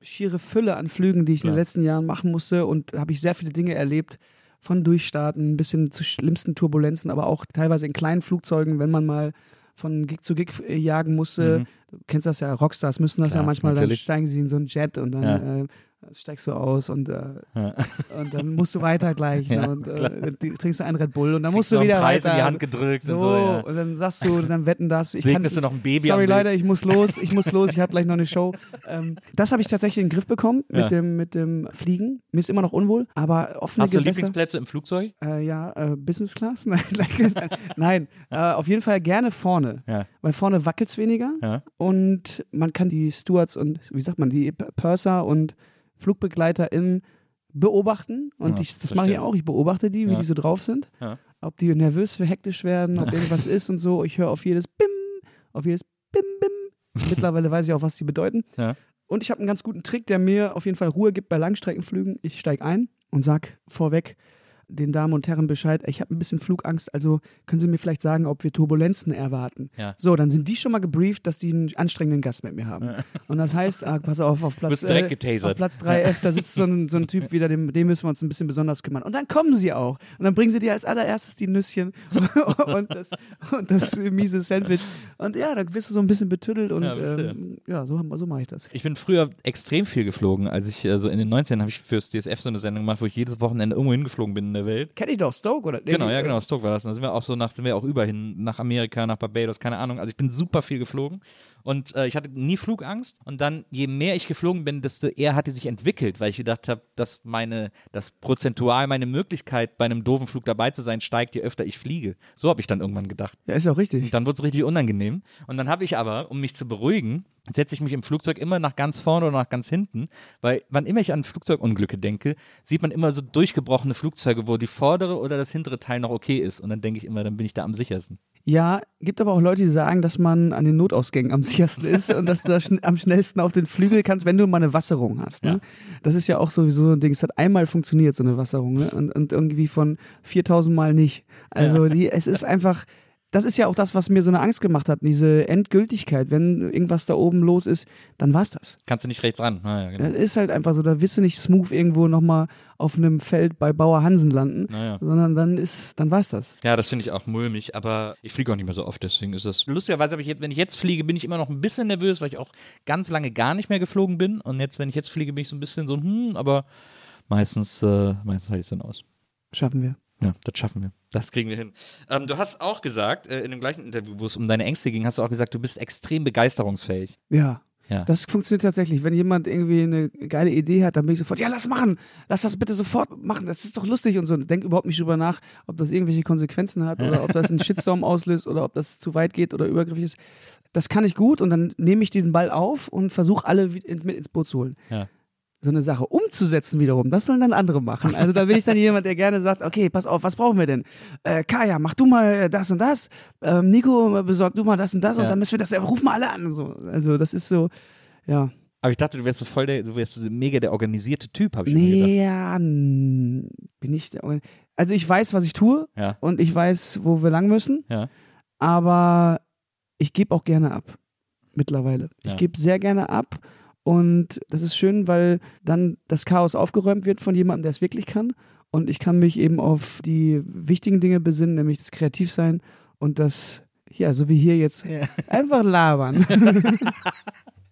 schiere Fülle an Flügen, die ich in Klar. den letzten Jahren machen musste und da habe ich sehr viele Dinge erlebt. Von Durchstarten bis hin zu schlimmsten Turbulenzen, aber auch teilweise in kleinen Flugzeugen, wenn man mal von Gig zu Gig äh, jagen musste. Mhm. Du kennst das ja, Rockstars müssen das Klar, ja manchmal, dann natürlich. steigen sie in so einen Jet und dann Ja. äh, steigst du aus und, äh, Ja. und dann musst du weiter gleich Ja, ne, und äh, trinkst du einen Red Bull und dann musst du wieder Preis weiter. in die Hand gedrückt so, und so, ja. und dann sagst du, dann wetten das. Ich Segnest kann, du noch ein Baby Sorry? Leute, ich muss los, ich muss los, ich habe gleich noch eine Show. Ähm, das habe ich tatsächlich in den Griff bekommen mit, Ja. dem, mit dem Fliegen. Mir ist immer noch unwohl, aber offene Hast du Gewässer. Lieblingsplätze im Flugzeug? Äh, ja, äh, Business Class? Nein, äh, auf jeden Fall gerne vorne. Ja. Weil vorne wackelt es weniger Ja. und man kann die Stewards und, wie sagt man, die Purser und FlugbegleiterInnen beobachten. Und Ja, ich, das mache ich auch. Ich beobachte die, wie Ja. die so drauf sind. Ja. Ob die nervös, hektisch werden, ob irgendwas ist und so. Ich höre auf jedes Bim, auf jedes Bim, Bim. Mittlerweile weiß ich auch, was die bedeuten. Und ich habe einen ganz guten Trick, der mir auf jeden Fall Ruhe gibt bei Langstreckenflügen. Ich steige ein und sag vorweg, den Damen und Herren Bescheid, ich habe ein bisschen Flugangst, also können Sie mir vielleicht sagen, ob wir Turbulenzen erwarten. Ja. So, dann sind die schon mal gebrieft, dass die einen anstrengenden Gast mit mir haben. Und das heißt, ah, pass auf, auf Platz, getasert. auf Platz 3F, da sitzt so ein, so ein Typ wieder, dem, dem müssen wir uns ein bisschen besonders kümmern. Und dann kommen sie auch. Und dann bringen sie dir als allererstes die Nüsschen und, das, und das miese Sandwich. Und ja, dann wirst du so ein bisschen betüttelt und Ja, ähm, ja, so, so mache ich das. Ich bin früher extrem viel geflogen. Als ich äh, so in den 19 habe ich fürs DSF so eine Sendung gemacht, wo ich jedes Wochenende irgendwo hingeflogen bin in der Welt. Kenn ich doch, Stoke, oder? Genau, ja, genau, Stoke war das. Und da sind wir auch so nach, sind wir auch überhin nach Amerika, nach Barbados, keine Ahnung. Also ich bin super viel geflogen und äh, ich hatte nie Flugangst. Und dann, je mehr ich geflogen bin, desto eher hat die sich entwickelt, weil ich gedacht habe, dass meine, dass prozentual meine Möglichkeit, bei einem doofen Flug dabei zu sein, steigt, je öfter ich fliege. So habe ich dann irgendwann gedacht. Ja, ist ja auch richtig. Und dann wurde es richtig unangenehm. Und dann habe ich aber, um mich zu beruhigen, setze ich mich im Flugzeug immer nach ganz vorne oder nach ganz hinten, weil wann immer ich an Flugzeugunglücke denke, sieht man immer so durchgebrochene Flugzeuge, wo die vordere oder das hintere Teil noch okay ist. Und dann denke ich immer, dann bin ich da am sichersten. Ja, gibt aber auch Leute, die sagen, dass man an den Notausgängen am sichersten ist und dass du da schn am schnellsten auf den Flügel kannst, wenn du mal eine Wasserung hast. Ne? Ja. Das ist ja auch sowieso so ein Ding. Es hat einmal funktioniert, so eine Wasserung, ne? und, und irgendwie von 4000 Mal nicht. Also die, es ist einfach, das ist ja auch das, was mir so eine Angst gemacht hat, diese Endgültigkeit. Wenn irgendwas da oben los ist, dann war's das. Kannst du nicht rechts ran. Naja, genau. Das ist halt einfach so, da wirst du nicht smooth irgendwo nochmal auf einem Feld bei Bauer Hansen landen, Naja. sondern dann ist, dann war's das. Ja, das finde ich auch mulmig, aber ich fliege auch nicht mehr so oft, deswegen ist das. Lustigerweise habe ich jetzt, wenn ich jetzt fliege, bin ich immer noch ein bisschen nervös, weil ich auch ganz lange gar nicht mehr geflogen bin. Und jetzt, wenn ich jetzt fliege, bin ich so ein bisschen so, hm, aber meistens, äh, meistens halte ich es dann aus. Schaffen wir. Ja, das schaffen wir. Das kriegen wir hin. Ähm, du hast auch gesagt, äh, in dem gleichen Interview, wo es um deine Ängste ging, hast du auch gesagt, du bist extrem begeisterungsfähig. Ja. Ja. Das funktioniert tatsächlich. Wenn jemand irgendwie eine geile Idee hat, dann bin ich sofort, ja, lass machen. Lass das bitte sofort machen. Das ist doch lustig und so. Denk überhaupt nicht drüber nach, ob das irgendwelche Konsequenzen hat oder ob das einen Shitstorm auslöst oder ob das zu weit geht oder übergriffig ist. Das kann ich gut und dann nehme ich diesen Ball auf und versuche alle mit ins Boot zu holen. Ja. So eine Sache umzusetzen wiederum, das sollen dann andere machen. Also da bin ich dann jemand, der gerne sagt, okay, pass auf, was brauchen wir denn? Äh, Kaya, mach du mal das und das. Ähm, Nico, besorg du mal das und das und Ja. dann müssen wir das, ja, ruf mal alle an. So. Also das ist so, ja. Aber ich dachte, du wärst so voll der, du wärst so mega der organisierte Typ, habe ich mir gedacht. Nee, ja, bin ich der Organ- Also ich weiß, was ich tue Ja. und ich weiß, wo wir lang müssen, Ja. aber ich gebe auch gerne ab. Mittlerweile. Ich gebe sehr gerne ab und das ist schön, weil dann das Chaos aufgeräumt wird von jemandem, der es wirklich kann und ich kann mich eben auf die wichtigen Dinge besinnen, nämlich das Kreativsein und das, ja, so wie hier jetzt, einfach labern.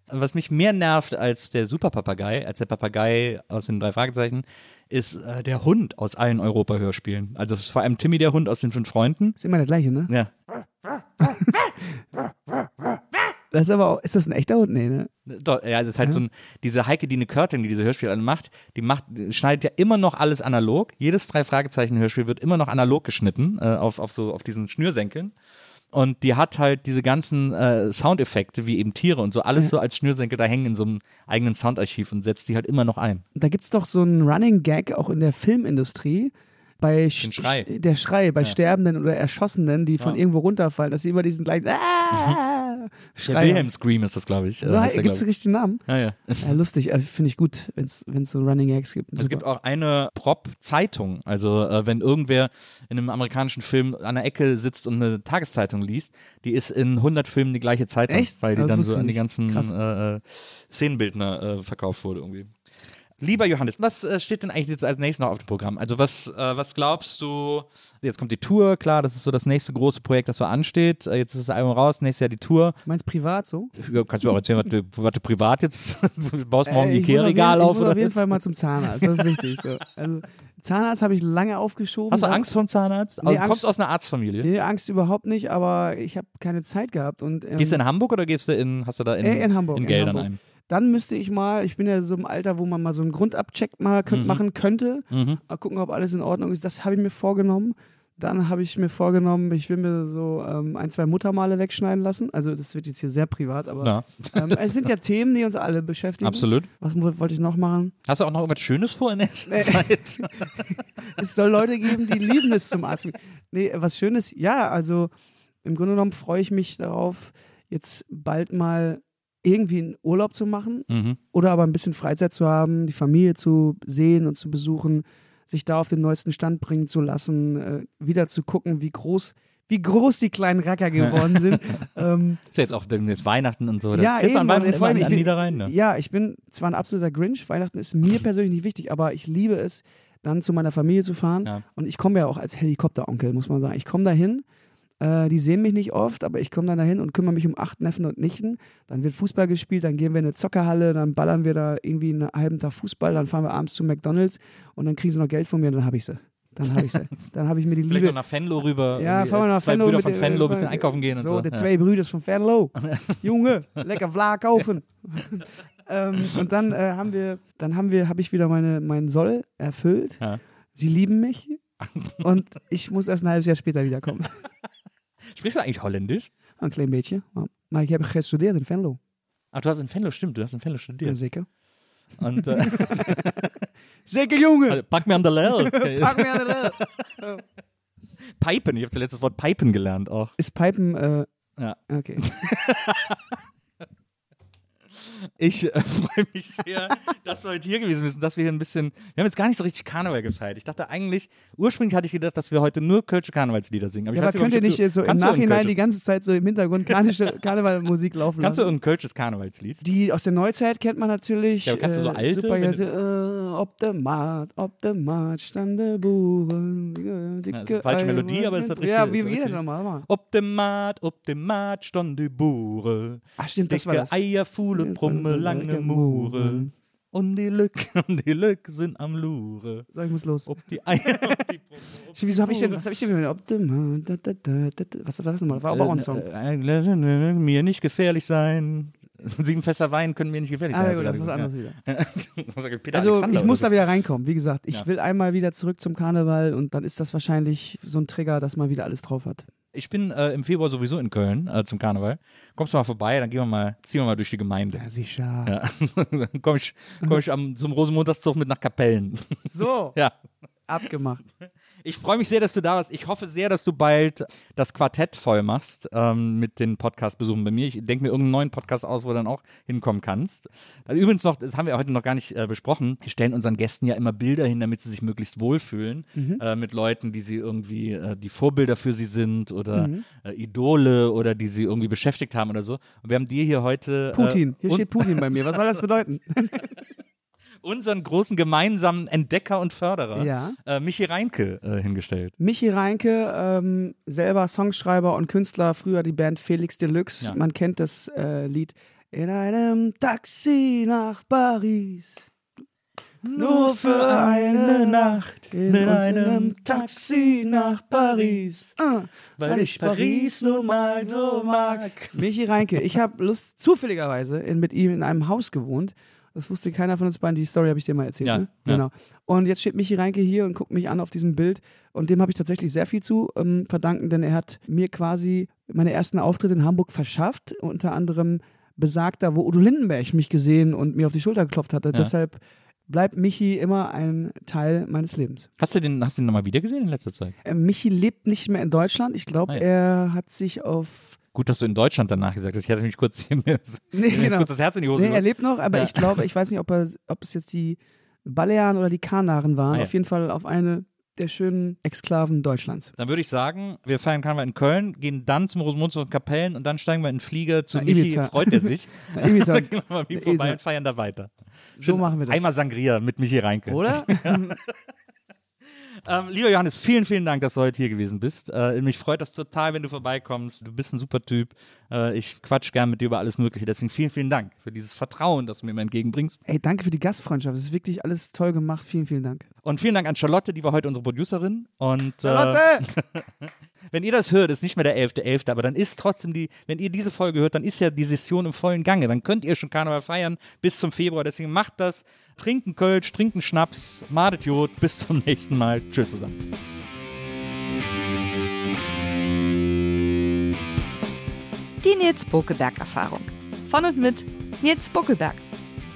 Was mich mehr nervt als der Superpapagei, als der Papagei aus den drei Fragezeichen, ist äh, der Hund aus allen Europa-Hörspielen. Also vor allem Timmy der Hund aus den fünf Freunden. ist immer der gleiche, ne? Ja. Das ist aber auch, ist das ein echter Hund? Nee, ne? Doch, ja, das ist halt so ein, diese Heike Dine Körting, die diese Hörspiele alle macht, die macht, schneidet ja immer noch alles analog. Jedes drei Fragezeichen Hörspiel wird immer noch analog geschnitten, äh, auf, auf so, auf diesen Schnürsenkeln. Und die hat halt diese ganzen äh, Soundeffekte, wie eben Tiere und so, alles so als Schnürsenkel da hängen in so einem eigenen Soundarchiv und setzt die halt immer noch ein. Da gibt es doch so einen Running Gag auch in der Filmindustrie. Bei Sch- Schrei. Sch- Der Schrei bei Sterbenden oder Erschossenen, die von Ja. irgendwo runterfallen, dass sie immer diesen gleichen Der Wilhelm. Scream ist das, glaube ich. äh, So, heißt der, gibt es den richtigen Namen? ja, ja. Ja, lustig, äh, finde ich gut, wenn es so Running Gags gibt. Es gibt auch eine Prop-Zeitung. Also, äh, wenn irgendwer in einem amerikanischen Film an der Ecke sitzt und eine Tageszeitung liest, die ist in 100 Filmen die gleiche Zeitung. Echt? Weil die Das dann so an die ganzen äh, äh, Szenenbildner äh, verkauft wurde irgendwie. Lieber Johannes, was äh, steht denn eigentlich jetzt als nächstes noch auf dem Programm? Also was, äh, was glaubst du, jetzt kommt die Tour, klar, das ist so das nächste große Projekt, das so ansteht. Äh, jetzt ist das Album raus, nächstes Jahr die Tour. Meinst privat so? Ja, Kannst du mir auch erzählen, was du, was du privat jetzt, du baust morgen Äh, Ikea-Regal auf Ich muss auf jeden? Fall mal zum Zahnarzt, das ist wichtig. So. Also, Zahnarzt habe ich lange aufgeschoben. Hast du Angst vor dem Zahnarzt? Nee, Also, du Angst- kommst aus einer Arztfamilie. Nee, Angst überhaupt nicht, aber ich habe keine Zeit gehabt. Und, ähm, Gehst du in Hamburg oder gehst du in, hast du da in, Äh, in Hamburg, in in Geldern Hamburg. ein? Dann müsste ich mal, ich bin ja so im Alter, wo man mal so einen Grundabcheck mal könnt, machen könnte. Mhm. Mal gucken, ob alles in Ordnung ist. Das habe ich mir vorgenommen. Dann habe ich mir vorgenommen, ich will mir so ähm, ein, zwei Muttermale wegschneiden lassen. Also das wird jetzt hier sehr privat, aber Ja, ähm, es sind ja Themen, die uns alle beschäftigen. absolut. Was wo- wollte ich noch machen? Hast du auch noch irgendwas Schönes vor in der Zeit? Es soll Leute geben, die lieben es zum Arzt. Nee, was Schönes, ja, also im Grunde genommen freue ich mich darauf, jetzt bald mal irgendwie einen Urlaub zu machen mhm. oder aber ein bisschen Freizeit zu haben, die Familie zu sehen und zu besuchen. sich da auf den neuesten Stand bringen zu lassen, äh, wieder zu gucken, wie groß, wie groß die kleinen Racker geworden sind. ähm, Ist ja jetzt auch jetzt Weihnachten und so. Ja, fährst du eben, an und Weihnachten vor allem, immer ich bin, Niederrhein, ne? Ja, ich bin zwar ein absoluter Grinch, Weihnachten ist mir persönlich nicht wichtig, aber ich liebe es, dann zu meiner Familie zu fahren. Ja. Und ich komme ja auch als Helikopteronkel, muss man sagen. Ich komme dahin, äh, die sehen mich nicht oft, aber ich komme dann dahin und kümmere mich um acht Neffen und Nichten. Dann wird Fußball gespielt, dann gehen wir in eine Zockerhalle, dann ballern wir da irgendwie einen halben Tag Fußball, dann fahren wir abends zu McDonalds und dann kriegen sie noch Geld von mir und dann habe ich sie. Dann habe ich sie. Dann habe ich mir die Vielleicht Liebe. noch nach Venlo rüber. Ja, fahren wir äh, nach zwei Venlo. Brüder von Venlo ein bisschen einkaufen gehen und so. So, de ja. twee Brüders von Venlo. Junge, lecker Vla kaufen. ähm, und dann äh, haben wir, dann haben wir, habe ich wieder meine, meinen Soll erfüllt. Ja. Sie lieben mich. Und ich muss erst ein halbes Jahr später wiederkommen. Sprichst du eigentlich Holländisch? Een klein beetje. Maar, maar ik heb gestudeerd in Venlo. Ach, du hast in Venlo, stimmt, du hast in Venlo Ja, studiert. zeker. Und äh, jongen! also, pack mir an der Lel. Pak me aan de lel. Pipen, ich habe zuletzt das Wort Pipen gelernt auch. Ist Pipen, äh, Ja. okay. Ich äh, freue mich sehr, dass du heute hier gewesen bist und dass wir hier ein bisschen. Wir haben jetzt gar nicht so richtig Karneval gefeiert. Ich dachte eigentlich, ursprünglich hatte ich gedacht, dass wir heute nur kölsche Karnevalslieder singen. Aber ich Ja, aber könnt ihr nicht du- so im kannst du Nachhinein die ganze Zeit so im Hintergrund karnische Karnevalmusik laufen Kannst du lassen? irgendein kölsches Karnevalslied? Die aus der Neuzeit kennt man natürlich. Ja, kannst du so alte, Super, wenn äh, ob der Maat, ob der Maat stand der Buren. dicke, Ja, ist dicke eine falsche Melodie, aber ist das Ja, richtige- wie jeder richtig. nochmal. mal. Ob dem Maat, ob dem Maat stand die Bure. Ach stimmt, das war das. Eier, Fuhle, Brumme, lange Mure. Und die Lück, und die Lück sind am Lure. So, ich muss los. Ob die Eier, ob die Brumme. ob Wieso habe ich denn, was habe ich denn Ob da, da, da. Was war das nochmal? War aber auch ein Song. Mir nicht gefährlich sein. Sieben Fässer Wein können mir nicht gefährlich Ah, sein. ja, gut, das ist anderes wieder. Peter Also Alexander ich muss oder da wieder reinkommen. Wie gesagt, ich Ja. will einmal wieder zurück zum Karneval und dann ist das wahrscheinlich so ein Trigger, dass man wieder alles drauf hat. Ich bin äh, im Februar sowieso in Köln äh, zum Karneval. Kommst du mal vorbei, dann gehen wir mal, ziehen wir mal durch die Gemeinde. sicher. Ja. dann komme ich, komm ich am, zum Rosenmontagszug mit nach Kapellen. So, ja. abgemacht. Ich freue mich sehr, dass du da warst. Ich hoffe sehr, dass du bald das Quartett voll machst ähm, mit den Podcast-Besuchen bei mir. Ich denke mir irgendeinen neuen Podcast aus, wo du dann auch hinkommen kannst. Also übrigens noch, das haben wir heute noch gar nicht äh, besprochen. Wir stellen unseren Gästen ja immer Bilder hin, damit sie sich möglichst wohlfühlen. Äh, mit Leuten, die sie irgendwie, äh, die Vorbilder für sie sind oder äh, Idole oder die sie irgendwie beschäftigt haben oder so. Und wir haben dir hier heute äh, Putin. Hier steht Putin bei mir. Was soll das bedeuten? unseren großen gemeinsamen Entdecker und Förderer, Ja. äh, Michi Reinke, äh, hingestellt. Michi Reinke, ähm, selber Songschreiber und Künstler, früher die Band Felix Deluxe. Ja. Man kennt das äh, Lied. In einem Taxi nach Paris. Nur für eine Nacht in einem Taxi nach Paris. Ah, weil ich Paris nun mal so mag. Michi Reinke, ich habe Lust, zufälligerweise in, mit ihm in einem Haus gewohnt. Das wusste keiner von uns beiden. Die Story habe ich dir mal erzählt. Ja, ne? ja. Genau. Und jetzt steht Michi Reinke hier und guckt mich an auf diesem Bild. Und dem habe ich tatsächlich sehr viel zu ähm, verdanken, denn er hat mir quasi meine ersten Auftritte in Hamburg verschafft. Unter anderem besagt da, wo Udo Lindenberg mich gesehen und mir auf die Schulter geklopft hatte. Deshalb bleibt Michi immer ein Teil meines Lebens. Hast du den, hast du den nochmal wiedergesehen in letzter Zeit? Äh, Michi lebt nicht mehr in Deutschland. Ich glaube, Ah, ja. er hat sich auf. Gut, dass du in Deutschland danach gesagt hast. Ich hatte mich kurz hier mir, Nee, mir genau. kurz das Herz in die Hose Nee, er lebt noch, aber Ja. ich glaube, ich weiß nicht, ob, er, ob es jetzt die Balearen oder die Kanaren waren. Ah, ja. Auf jeden Fall auf eine der schönen Exklaven Deutschlands. Dann würde ich sagen, wir feiern Karneval in Köln, gehen dann zum Rosenmund und Kapellen und dann steigen wir in den Flieger zu Na, Michi. Ibiza. Freut er sich. Ibiza. dann gehen wir mal vorbei Ibiza. und feiern da weiter. So machen wir das. Einmal Sangria mit Michi Reinke. Oder? Ähm, lieber Johannes, vielen, vielen Dank, dass du heute hier gewesen bist. Äh, mich freut das total, wenn du vorbeikommst. Du bist ein super Typ. Äh, ich quatsch gern mit dir über alles Mögliche. Deswegen vielen, vielen Dank für dieses Vertrauen, das du mir immer entgegenbringst. Ey, danke für die Gastfreundschaft. Es ist wirklich alles toll gemacht. Vielen, vielen Dank. Und vielen Dank an Charlotte, die war heute unsere Producerin. Und äh, Charlotte! wenn ihr das hört, ist nicht mehr der 11.11., aber dann ist trotzdem die, wenn ihr diese Folge hört, dann ist ja die Session im vollen Gange. Dann könnt ihr schon Karneval feiern bis zum Februar. Deswegen macht das. Trinken Kölsch, trinken Schnaps, madet Jod. Bis zum nächsten Mal. Tschüss zusammen. Die Nils Bokeberg-Erfahrung. Von und mit Nils Bokeberg.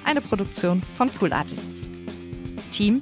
Eine Produktion von Pool Artists. Team: